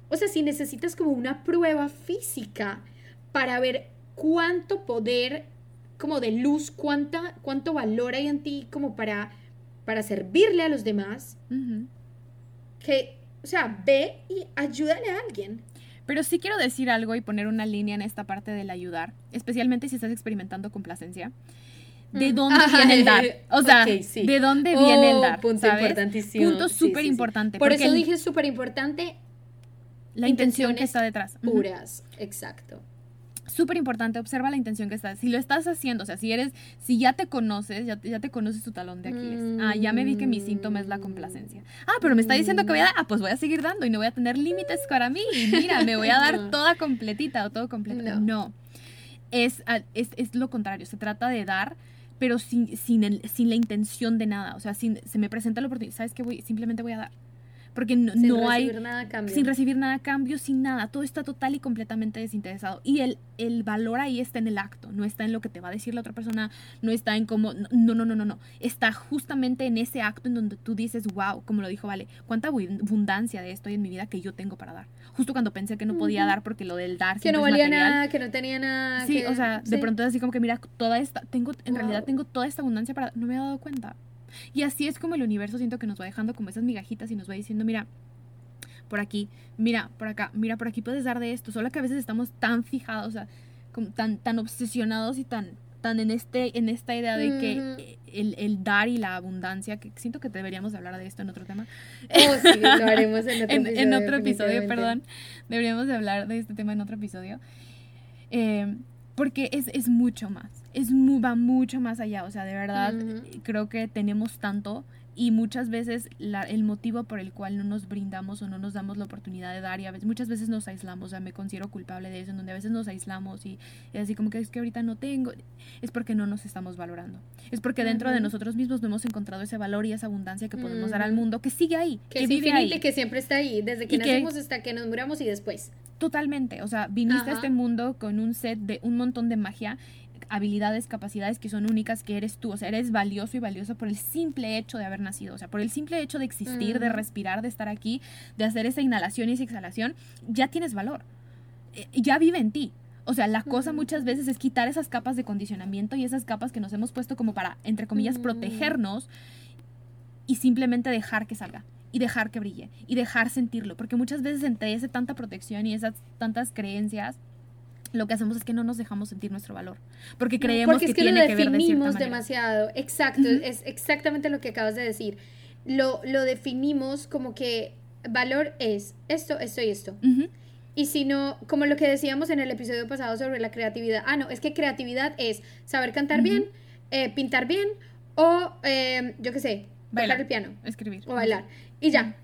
O sea, si necesitas como una prueba física para ver cuánto poder, como de luz, cuánta, cuánto valor hay en ti como para, para servirle a los demás, que, o sea, ve y ayúdale a alguien. Pero sí quiero decir algo y poner una línea en esta parte del ayudar, especialmente si estás experimentando complacencia. ¿De mm. dónde viene el dar? *laughs* O sea, ¿de dónde viene el dar? Punto importantísimo. Punto súper importante. Por eso dije súper importante la intención que está detrás. Puras, exacto. Súper importante, observa la intención que está. Si lo estás haciendo, o sea, si eres, si ya te conoces, ya, ya te conoces tu talón de Aquiles. Ah, ya me vi que mi síntoma es la complacencia. Ah, pero me está diciendo que voy a dar, ah, pues voy a seguir dando y no voy a tener límites para mí. Y mira, me voy a *laughs* dar toda completita o todo completo. No. Es, es, es, lo contrario, se trata de dar, pero sin, sin, sin la intención de nada. O sea, sin, se me presenta la oportunidad, ¿sabes qué? Voy, simplemente voy a dar porque no, sin recibir Nada a cambio. Sin recibir nada a cambio, sin nada. Todo está total y completamente desinteresado. Y el, el valor ahí está en el acto, no está en lo que te va a decir la otra persona, no está en cómo. No, no, no, no, no. Está justamente en ese acto en donde tú dices, wow, como lo dijo Vale, cuánta abundancia de esto hay en mi vida que yo tengo para dar. Justo cuando pensé que no podía dar porque lo del dar. Que no valía nada, que no tenía nada. Sí, o sea, de pronto es así como que, mira, toda esta. tengo En realidad tengo toda esta abundancia para. No me he dado cuenta. Y así es como el universo siento que nos va dejando como esas migajitas y nos va diciendo, mira, por aquí, mira, por acá, mira, por aquí puedes dar de esto. Solo que a veces estamos tan fijados, o sea, como tan, tan obsesionados y tan, tan en, este, en esta idea de que el, dar y la abundancia, que siento que deberíamos hablar de esto en otro tema. Oh, sí, lo *laughs* haremos en otro episodio. en otro episodio, perdón. Deberíamos de hablar de este tema en otro episodio. Eh, porque es, es, mucho más, es va mucho más allá, o sea, de verdad creo que tenemos tanto y muchas veces el motivo por el cual no nos brindamos o no nos damos la oportunidad de dar y a veces muchas veces nos aislamos, o sea, me considero culpable de eso, en donde a veces nos aislamos y es así como que es que ahorita no tengo, es porque no nos estamos valorando, es porque dentro de nosotros mismos no hemos encontrado ese valor y esa abundancia que podemos dar al mundo, que sigue ahí, que, vive ahí. que siempre está ahí, desde que nacemos hasta que nos muramos y después. Totalmente, o sea, viniste a este mundo con un set de un montón de magia habilidades, capacidades que son únicas, que eres tú, o sea, eres valioso y valiosa por el simple hecho de haber nacido, o sea, por el simple hecho de existir, de respirar, de estar aquí, de hacer esa inhalación y esa exhalación, ya tienes valor, eh, ya vive en ti. O sea, la cosa muchas veces es quitar esas capas de condicionamiento y esas capas que nos hemos puesto como para, entre comillas, protegernos y simplemente dejar que salga y dejar que brille y dejar sentirlo, porque muchas veces entre esa tanta protección y esas tantas creencias lo que hacemos es que no nos dejamos sentir nuestro valor, porque creemos que, tiene que ver de cierta demasiado. Exacto, es exactamente lo que acabas de decir. Lo, lo definimos como que valor es esto, esto y esto. Y si no, como lo que decíamos en el episodio pasado sobre la creatividad, ah, no, es que creatividad es saber cantar bien, eh, pintar bien o, eh, yo qué sé, bailar el piano. Escribir. O bailar. Y ya.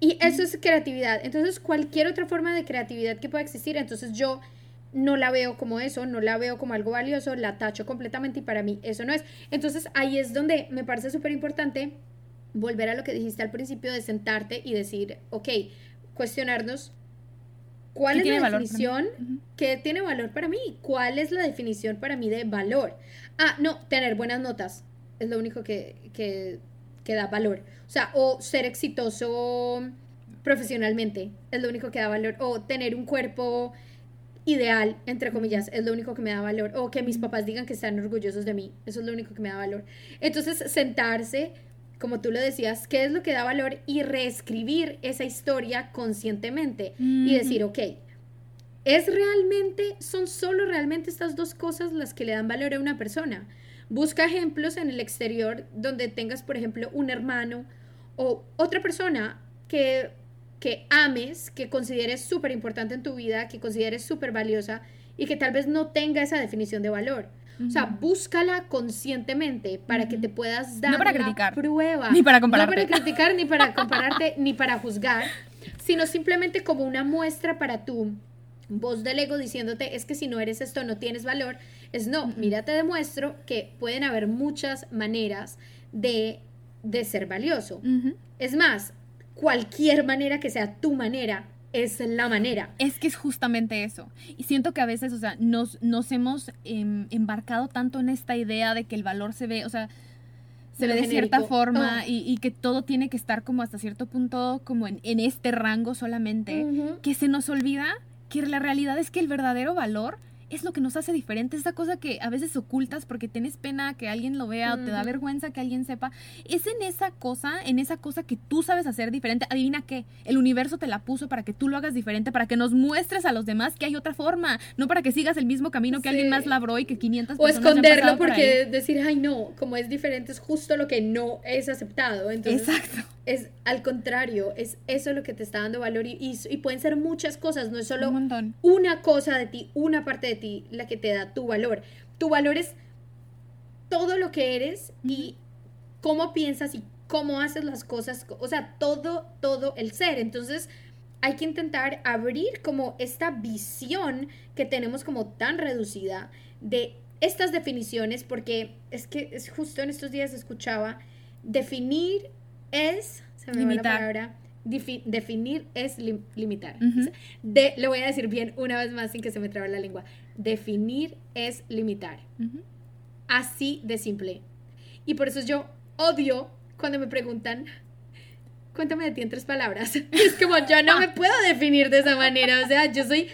Y eso es creatividad. Entonces, cualquier otra forma de creatividad que pueda existir, entonces yo no la veo como eso, no la veo como algo valioso, la tacho completamente y para mí eso no es. Entonces ahí es donde me parece súper importante volver a lo que dijiste al principio de sentarte y decir, ok, cuestionarnos cuál es la definición que tiene valor para mí, cuál es la definición para mí de valor. Ah, no, tener buenas notas es lo único que, que, que da valor. O sea, o ser exitoso profesionalmente es lo único que da valor, o tener un cuerpo ideal, entre comillas, es lo único que me da valor. O que mis papás digan que están orgullosos de mí. Eso es lo único que me da valor. Entonces, sentarse, como tú lo decías, qué es lo que da valor y reescribir esa historia conscientemente y decir, ok, ¿es realmente, son solo realmente estas dos cosas las que le dan valor a una persona? Busca ejemplos en el exterior donde tengas, por ejemplo, un hermano o otra persona que que ames, que consideres súper importante en tu vida, que consideres súper valiosa y que tal vez no tenga esa definición de valor. O sea, búscala conscientemente para que te puedas dar no para criticar, prueba. Ni para compararte. No para criticar, ni para compararte, ni para juzgar, sino simplemente como una muestra para tu voz del ego diciéndote es que si no eres esto no tienes valor. Es no, mira, te demuestro que pueden haber muchas maneras de, de ser valioso. Es más, cualquier manera que sea tu manera es la manera. Es que es justamente eso. Y siento que a veces, o sea, nos, nos hemos em, embarcado tanto en esta idea de que el valor se ve, o sea, se ve de cierta forma oh. y, que todo tiene que estar como hasta cierto punto como en, este rango solamente, que se nos olvida que la realidad es que el verdadero valor es lo que nos hace diferente, esa cosa que a veces ocultas porque tienes pena que alguien lo vea o te da vergüenza que alguien sepa, es en esa cosa, en esa cosa que tú sabes hacer diferente. Adivina qué, el universo te la puso para que tú lo hagas diferente, para que nos muestres a los demás que hay otra forma, no para que sigas el mismo camino que alguien más labró y que 500 o esconderlo porque decir, ay no, como es diferente es justo lo que no es aceptado. Entonces, Exacto. Es al contrario, es eso lo que te está dando valor y, y, pueden ser muchas cosas, no es solo una cosa de ti, una parte de ti la que te da tu valor. Tu valor es todo lo que eres y cómo piensas y cómo haces las cosas, o sea, todo, todo el ser. Entonces, hay que intentar abrir como esta visión que tenemos como tan reducida de estas definiciones, porque es que es justo en estos días escuchaba, definir es, se me limitar. la palabra, definir es limitar. de, lo voy a decir bien una vez más sin que se me trabe la lengua. Definir es limitar. Así de simple. Y por eso yo odio cuando me preguntan, cuéntame de ti en tres palabras. *laughs* Es como yo no me puedo definir de esa manera. O sea, yo soy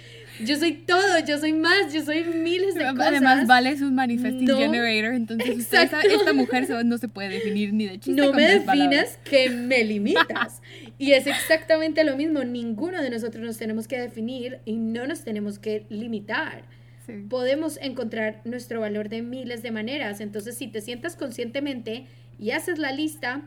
yo soy todo, yo soy más, yo soy miles de cosas. Además, Vale es un manifesting generator, entonces esta, mujer no se puede definir ni de chiste. No me definas que me limitas. *laughs* y es exactamente lo mismo, ninguno de nosotros nos tenemos que definir y no nos tenemos que limitar. Podemos encontrar nuestro valor de miles de maneras, entonces si te sientas conscientemente y haces la lista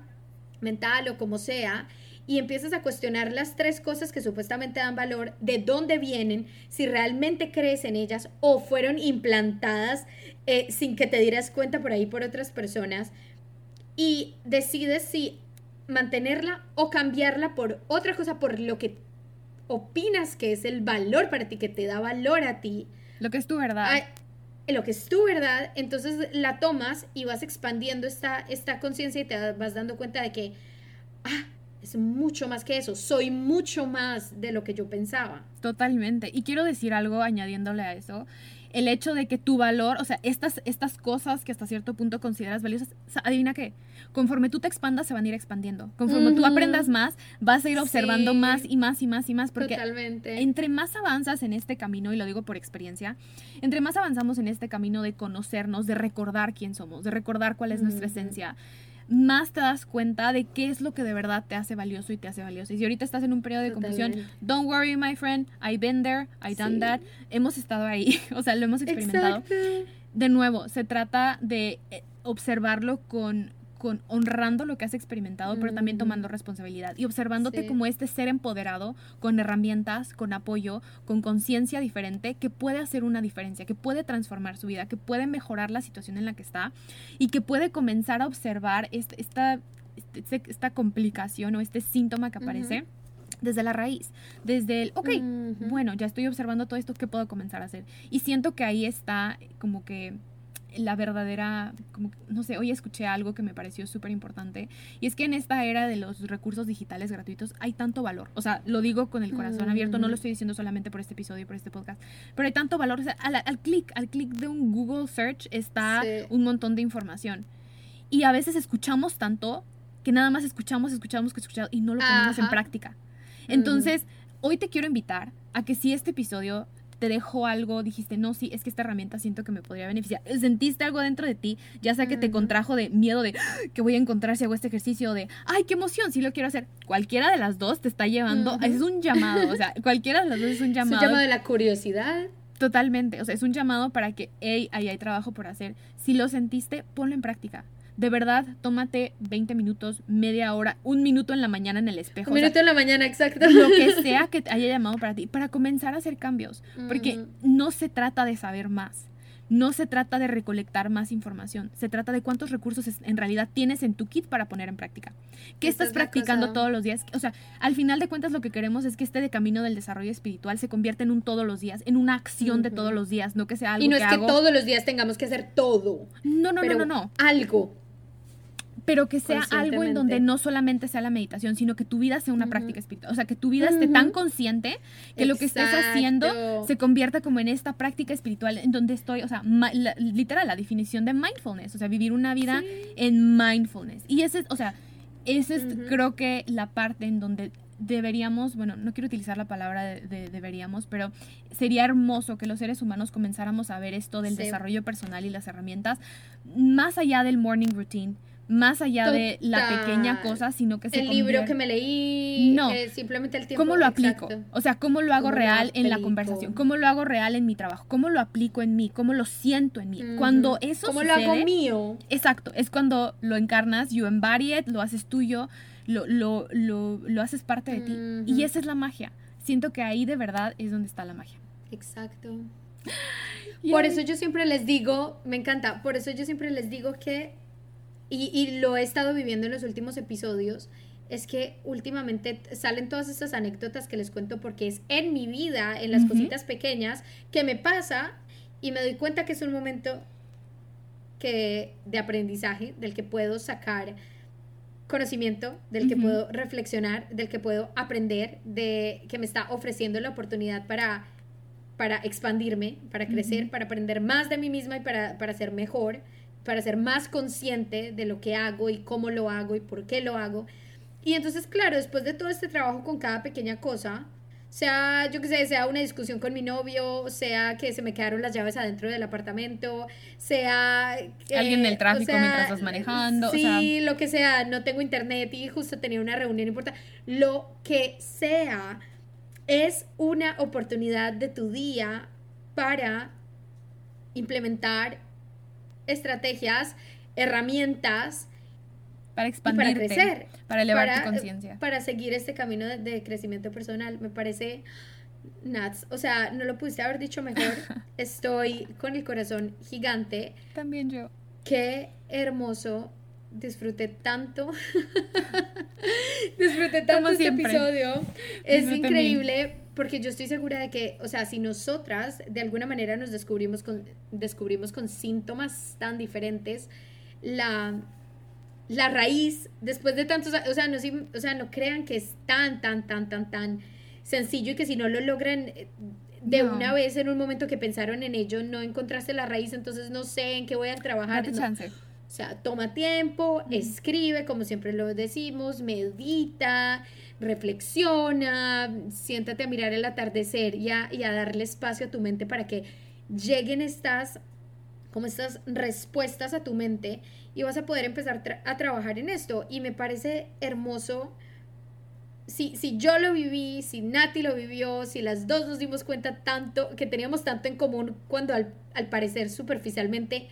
mental o como sea, y empiezas a cuestionar las tres cosas que supuestamente dan valor, de dónde vienen, si realmente crees en ellas o fueron implantadas eh, sin que te dieras cuenta por ahí por otras personas, y decides si mantenerla o cambiarla por otra cosa, por lo que opinas que es el valor para ti, que te da valor a ti. Lo que es tu verdad. lo que es tu verdad, entonces la tomas y vas expandiendo esta, esta conciencia y te vas dando cuenta de que, ah, es mucho más que eso, soy mucho más de lo que yo pensaba. Totalmente. Y quiero decir algo añadiéndole a eso. El hecho de que tu valor, o sea, estas, estas cosas que hasta cierto punto consideras valiosas, adivina qué, conforme tú te expandas se van a ir expandiendo. Conforme tú aprendas más, vas a ir observando más y más y más y más. Porque entre más avanzas en este camino, y lo digo por experiencia, entre más avanzamos en este camino de conocernos, de recordar quién somos, de recordar cuál es nuestra esencia, más te das cuenta de qué es lo que de verdad te hace valioso y te hace valioso. Y si ahorita estás en un periodo de confusión, don't worry, my friend, I've been there, I've done that. Hemos estado ahí, *laughs* o sea, lo hemos experimentado. De nuevo, se trata de eh, observarlo con con honrando lo que has experimentado, pero también tomando responsabilidad y observándote como este ser empoderado, con herramientas, con apoyo, con conciencia diferente, que puede hacer una diferencia, que puede transformar su vida, que puede mejorar la situación en la que está y que puede comenzar a observar esta, esta, este, esta complicación o este síntoma que aparece. desde la raíz, desde el, ok, bueno, ya estoy observando todo esto, ¿qué puedo comenzar a hacer? Y siento que ahí está como que la verdadera, como, no sé, hoy escuché algo que me pareció súper importante, y es que en esta era de los recursos digitales gratuitos hay tanto valor, o sea, lo digo con el corazón abierto, no lo estoy diciendo solamente por este episodio y por este podcast, pero hay tanto valor, o sea, al, al clic, al clic de un Google Search está un montón de información, y a veces escuchamos tanto que nada más escuchamos, escuchamos, escuchamos y no lo ponemos en práctica. Entonces, hoy te quiero invitar a que si este episodio te dejó algo, dijiste, no, sí, es que esta herramienta siento que me podría beneficiar. Sentiste algo dentro de ti, ya sea que te contrajo de miedo de ah, que voy a encontrar si hago este ejercicio, de, ay, qué emoción, sí lo quiero hacer. Cualquiera de las dos te está llevando, es un llamado, o sea, cualquiera de las dos es un llamado. Es un llamado de la curiosidad. Totalmente, o sea, es un llamado para que, hey, ahí hay trabajo por hacer. Si lo sentiste, ponlo en práctica de verdad, tómate 20 minutos, media hora, un minuto en la mañana en el espejo. Un minuto en la mañana, exacto. Lo que *laughs* sea que te haya llamado para ti, para comenzar a hacer cambios. Porque no se trata de saber más. No se trata de recolectar más información, se trata de cuántos recursos en realidad tienes en tu kit para poner en práctica. ¿Qué estás practicando todos los días? O sea, al final de cuentas lo que queremos es que este de camino del desarrollo espiritual se convierta en un todos los días, en una acción de todos los días, no que sea algo Y no es que todos los días tengamos que hacer todo. No, no, no, no, no. Algo pero que sea algo en donde no solamente sea la meditación, sino que tu vida sea una práctica espiritual. O sea, que tu vida esté tan consciente que lo que estés haciendo se convierta como en esta práctica espiritual en donde estoy, o sea, literal, la definición de mindfulness, o sea, vivir una vida en mindfulness. Y ese, o sea, esa es creo que la parte en donde deberíamos, bueno, no quiero utilizar la palabra de, deberíamos, pero sería hermoso que los seres humanos comenzáramos a ver esto del desarrollo personal y las herramientas más allá del morning routine más allá de la pequeña cosa, sino que se El libro que me leí, no, eh, simplemente el tiempo. ¿Cómo lo aplico? O sea, ¿cómo lo hago real en la conversación? ¿Cómo lo hago real en mi trabajo? ¿Cómo lo aplico en mí? ¿Cómo lo siento en mí? Cuando eso ¿Cómo lo hago mío? Exacto, es cuando lo encarnas, you embody it, lo haces tuyo, lo, lo, lo, lo haces parte de ti. Y esa es la magia. Siento que ahí de verdad es donde está la magia. Exacto. Por eso yo siempre les digo, me encanta, por eso yo siempre les digo que y, lo he estado viviendo en los últimos episodios, es que últimamente salen todas estas anécdotas que les cuento porque es en mi vida, en las cositas pequeñas, que me pasa y me doy cuenta que es un momento que, de aprendizaje del que puedo sacar conocimiento, del que puedo reflexionar, del que puedo aprender, de que me está ofreciendo la oportunidad para, para expandirme, para crecer, para aprender más de mí misma y para, para ser mejor, para ser más consciente de lo que hago y cómo lo hago y por qué lo hago. Y entonces, claro, después de todo este trabajo con cada pequeña cosa, sea, yo qué sé, sea una discusión con mi novio, sea que se me quedaron las llaves adentro del apartamento, sea... Alguien del tráfico mientras estás manejando. Sí, lo que sea, no tengo internet y justo tenía una reunión importante. Lo que sea, es una oportunidad de tu día para implementar estrategias, herramientas para expandirte, para crecer, para elevar tu conciencia. Para seguir este camino de, crecimiento personal. Me parece nuts. O sea, no lo pudiste haber dicho mejor. *laughs* Estoy con el corazón gigante. También yo. Qué hermoso. Disfruté tanto. *laughs* Disfruté tanto este episodio. Es increíble porque yo estoy segura de que, o sea, si nosotras de alguna manera nos descubrimos con, descubrimos con síntomas tan diferentes, la la raíz, después de tantos, o sea, no, o sea, no crean que es tan, tan, tan, tan, tan sencillo y que si no lo logran eh, de una vez en un momento que pensaron en ello, no encontraste la raíz, entonces no sé en qué voy a trabajar. O sea, toma tiempo, escribe, como siempre lo decimos, medita, reflexiona, siéntate a mirar el atardecer y a, y a darle espacio a tu mente para que lleguen estas, como estas respuestas a tu mente y vas a poder empezar a trabajar en esto. Y me parece hermoso. Si, si yo lo viví, si Nati lo vivió, si las dos nos dimos cuenta tanto, que teníamos tanto en común cuando al, parecer superficialmente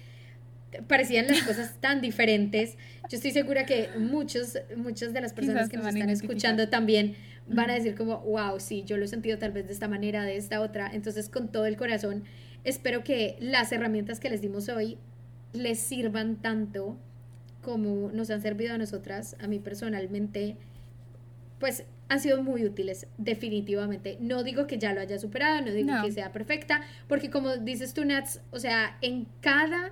parecían las cosas tan diferentes. Yo estoy segura que muchos, muchas de las personas que nos están escuchando también van a decir como, wow, sí, yo lo he sentido tal vez de esta manera, de esta otra. Entonces, con todo el corazón, espero que las herramientas que les dimos hoy les sirvan tanto como nos han servido a nosotras, a mí personalmente, pues han sido muy útiles, definitivamente. No digo que ya lo haya superado, no digo que sea perfecta, porque como dices tú, Nats, o sea, en cada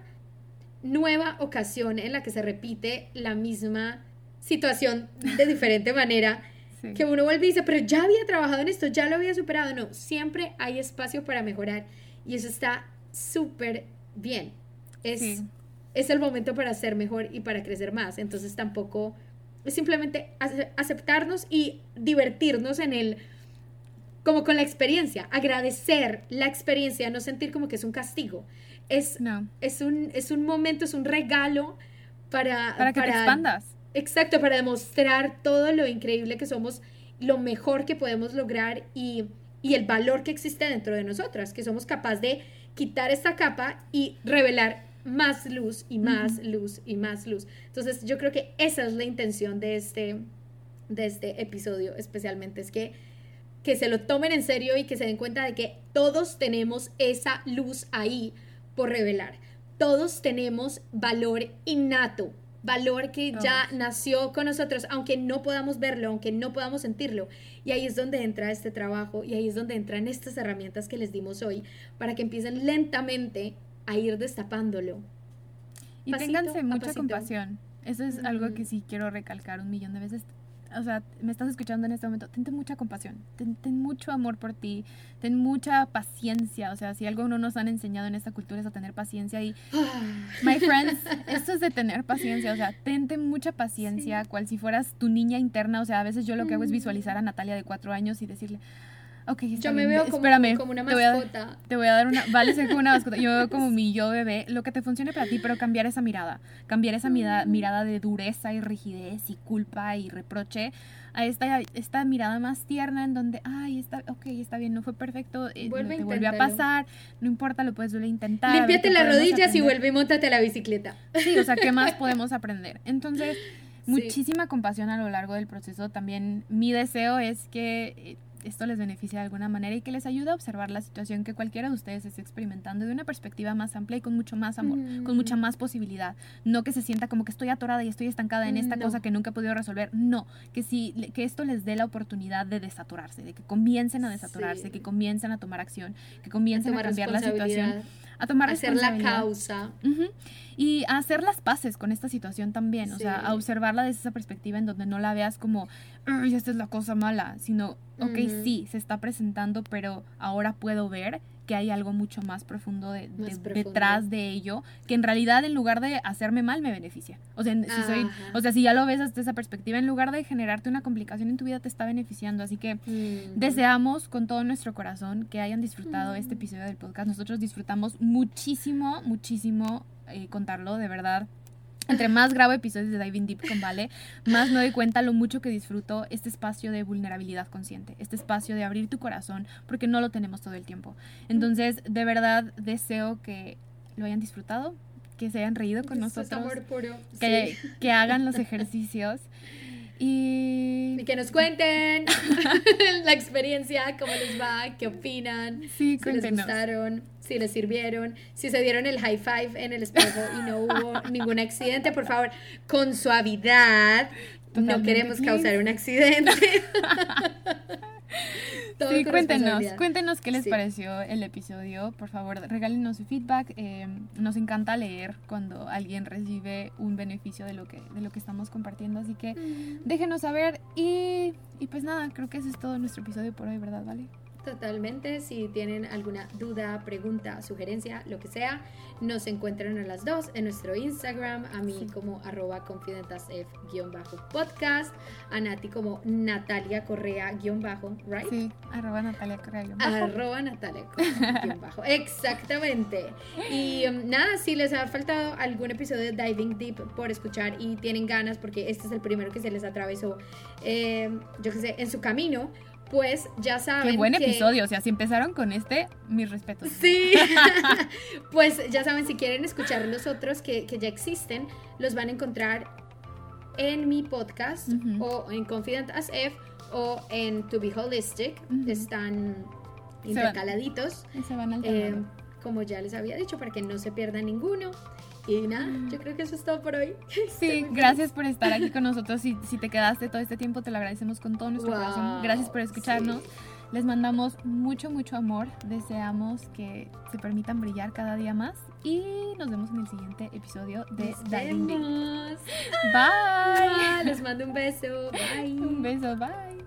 nueva ocasión en la que se repite la misma situación de diferente manera, *laughs* que uno vuelve y dice, pero ya había trabajado en esto, ya lo había superado. No, siempre hay espacio para mejorar y eso está súper bien es, es el momento para ser mejor y para crecer más. Entonces tampoco es simplemente aceptarnos y divertirnos en el como con la experiencia, agradecer la experiencia, no sentir como que es un castigo. Es, es, un, es un momento, es un regalo para... Para que te expandas. Exacto, para demostrar todo lo increíble que somos, lo mejor que podemos lograr y, y el valor que existe dentro de nosotras, que somos capaces de quitar esta capa y revelar más luz y más luz y más luz. Entonces yo creo que esa es la intención de este, de este episodio especialmente, es que, que se lo tomen en serio y que se den cuenta de que todos tenemos esa luz ahí por revelar. Todos tenemos valor innato, valor que ya nació con nosotros, aunque no podamos verlo, aunque no podamos sentirlo. Y ahí es donde entra este trabajo y ahí es donde entran estas herramientas que les dimos hoy para que empiecen lentamente a ir destapándolo. Y ténganse mucha compasión. Eso es algo que sí quiero recalcar un millón de veces. O sea, me estás escuchando en este momento, ten mucha compasión, ten, mucho amor por ti, ten mucha paciencia. O sea, si algo no nos han enseñado en esta cultura es a tener paciencia. Y, my friends, *laughs* esto es de tener paciencia. O sea, tente mucha paciencia, cual si fueras tu niña interna. O sea, a veces yo lo que hago es visualizar a Natalia de cuatro años y decirle, Ok, Yo me veo como, una mascota. Te voy, a, dar una. Vale ser como una mascota. Yo veo como *laughs* mi yo bebé. Lo que te funcione para ti, pero cambiar esa mirada. Cambiar esa mirada, mm. mirada de dureza y rigidez y culpa y reproche a esta, esta mirada más tierna en donde, ay, está, ok, está bien, no fue perfecto, eh, vuelve te vuelve a pasar, no importa, lo puedes volver a intentar. Límpiate las rodillas y vuelve y montate a la bicicleta. Sí, o sea, ¿qué más *laughs* podemos aprender? Entonces, muchísima compasión a lo largo del proceso. También mi deseo es que eh, esto les beneficia de alguna manera y que les ayude a observar la situación que cualquiera de ustedes esté experimentando de una perspectiva más amplia y con mucho más amor, con mucha mm. más posibilidad. No que se sienta como que estoy atorada y estoy estancada en esta cosa que nunca he podido resolver. No, que, si, que esto les dé la oportunidad de desatorarse, de que comiencen a desatorarse, que comiencen a tomar acción, que comiencen a, cambiar la situación a tomar hacer la causa. Y a hacer las paces con esta situación también, o sea, a observarla desde esa perspectiva en donde no la veas como, esta es la cosa mala, sino, ok, sí, se está presentando, pero ahora puedo ver que hay algo mucho más profundo, de, detrás de ello, que en realidad en lugar de hacerme mal me beneficia. O sea, si soy, o sea, si ya lo ves desde esa perspectiva, en lugar de generarte una complicación en tu vida te está beneficiando. Así que deseamos con todo nuestro corazón que hayan disfrutado este episodio del podcast. Nosotros disfrutamos muchísimo, muchísimo eh, contarlo, de verdad. Entre más grabo episodios de Diving Deep con Vale, más me doy cuenta lo mucho que disfruto este espacio de vulnerabilidad consciente, este espacio de abrir tu corazón, porque no lo tenemos todo el tiempo. Entonces, de verdad, deseo que lo hayan disfrutado, que se hayan reído con nosotros, que, que hagan los ejercicios. Y... que nos cuenten *laughs* la experiencia, cómo les va, qué opinan, sí, si les gustaron, si les sirvieron, si se dieron el high five en el espejo y no hubo *laughs* ningún accidente, por favor, con suavidad. No queremos causar un accidente. *laughs* *laughs* sí, cuéntenos, cuéntenos qué les pareció el episodio. Por favor, regálenos su feedback. Eh, nos encanta leer cuando alguien recibe un beneficio de lo que, de lo que estamos compartiendo. Así que mm. déjenos saber. Y, y pues nada, creo que ese es todo nuestro episodio por hoy, ¿verdad? ¿Vale? Totalmente, si tienen alguna duda, pregunta, sugerencia, lo que sea, nos encuentran a las dos en nuestro Instagram, a mí como arroba confidentasf-podcast, a Nati como Natalia Correa-bajo, ¿right? Sí, arroba Natalia Correa-bajo. Arroba Natalia Correa-bajo, *laughs* exactamente. Y um, nada, si les ha faltado algún episodio de Diving Deep por escuchar y tienen ganas, porque este es el primero que se les atravesó, eh, yo qué sé, en su camino, pues ya saben. Qué buen episodio, o sea, si empezaron con este, mis respetos. Sí, *laughs* *laughs* pues ya saben, si quieren escuchar los otros que, ya existen, los van a encontrar en mi podcast o en Confident as F o en To Be Holistic. Están intercaladitos. Se van, eh, como ya les había dicho, para que no se pierda ninguno. Y nada, yo creo que eso es todo por hoy. *laughs* Este, sí, gracias por estar aquí con nosotros. Si, si te quedaste todo este tiempo, te lo agradecemos con todo nuestro corazón. Gracias por escucharnos. Les mandamos mucho, mucho amor. Deseamos que se permitan brillar cada día más. Y nos vemos en el siguiente episodio de Darling. *laughs* Bye. bye. Les mando un beso. *laughs* Bye. Un beso. Bye.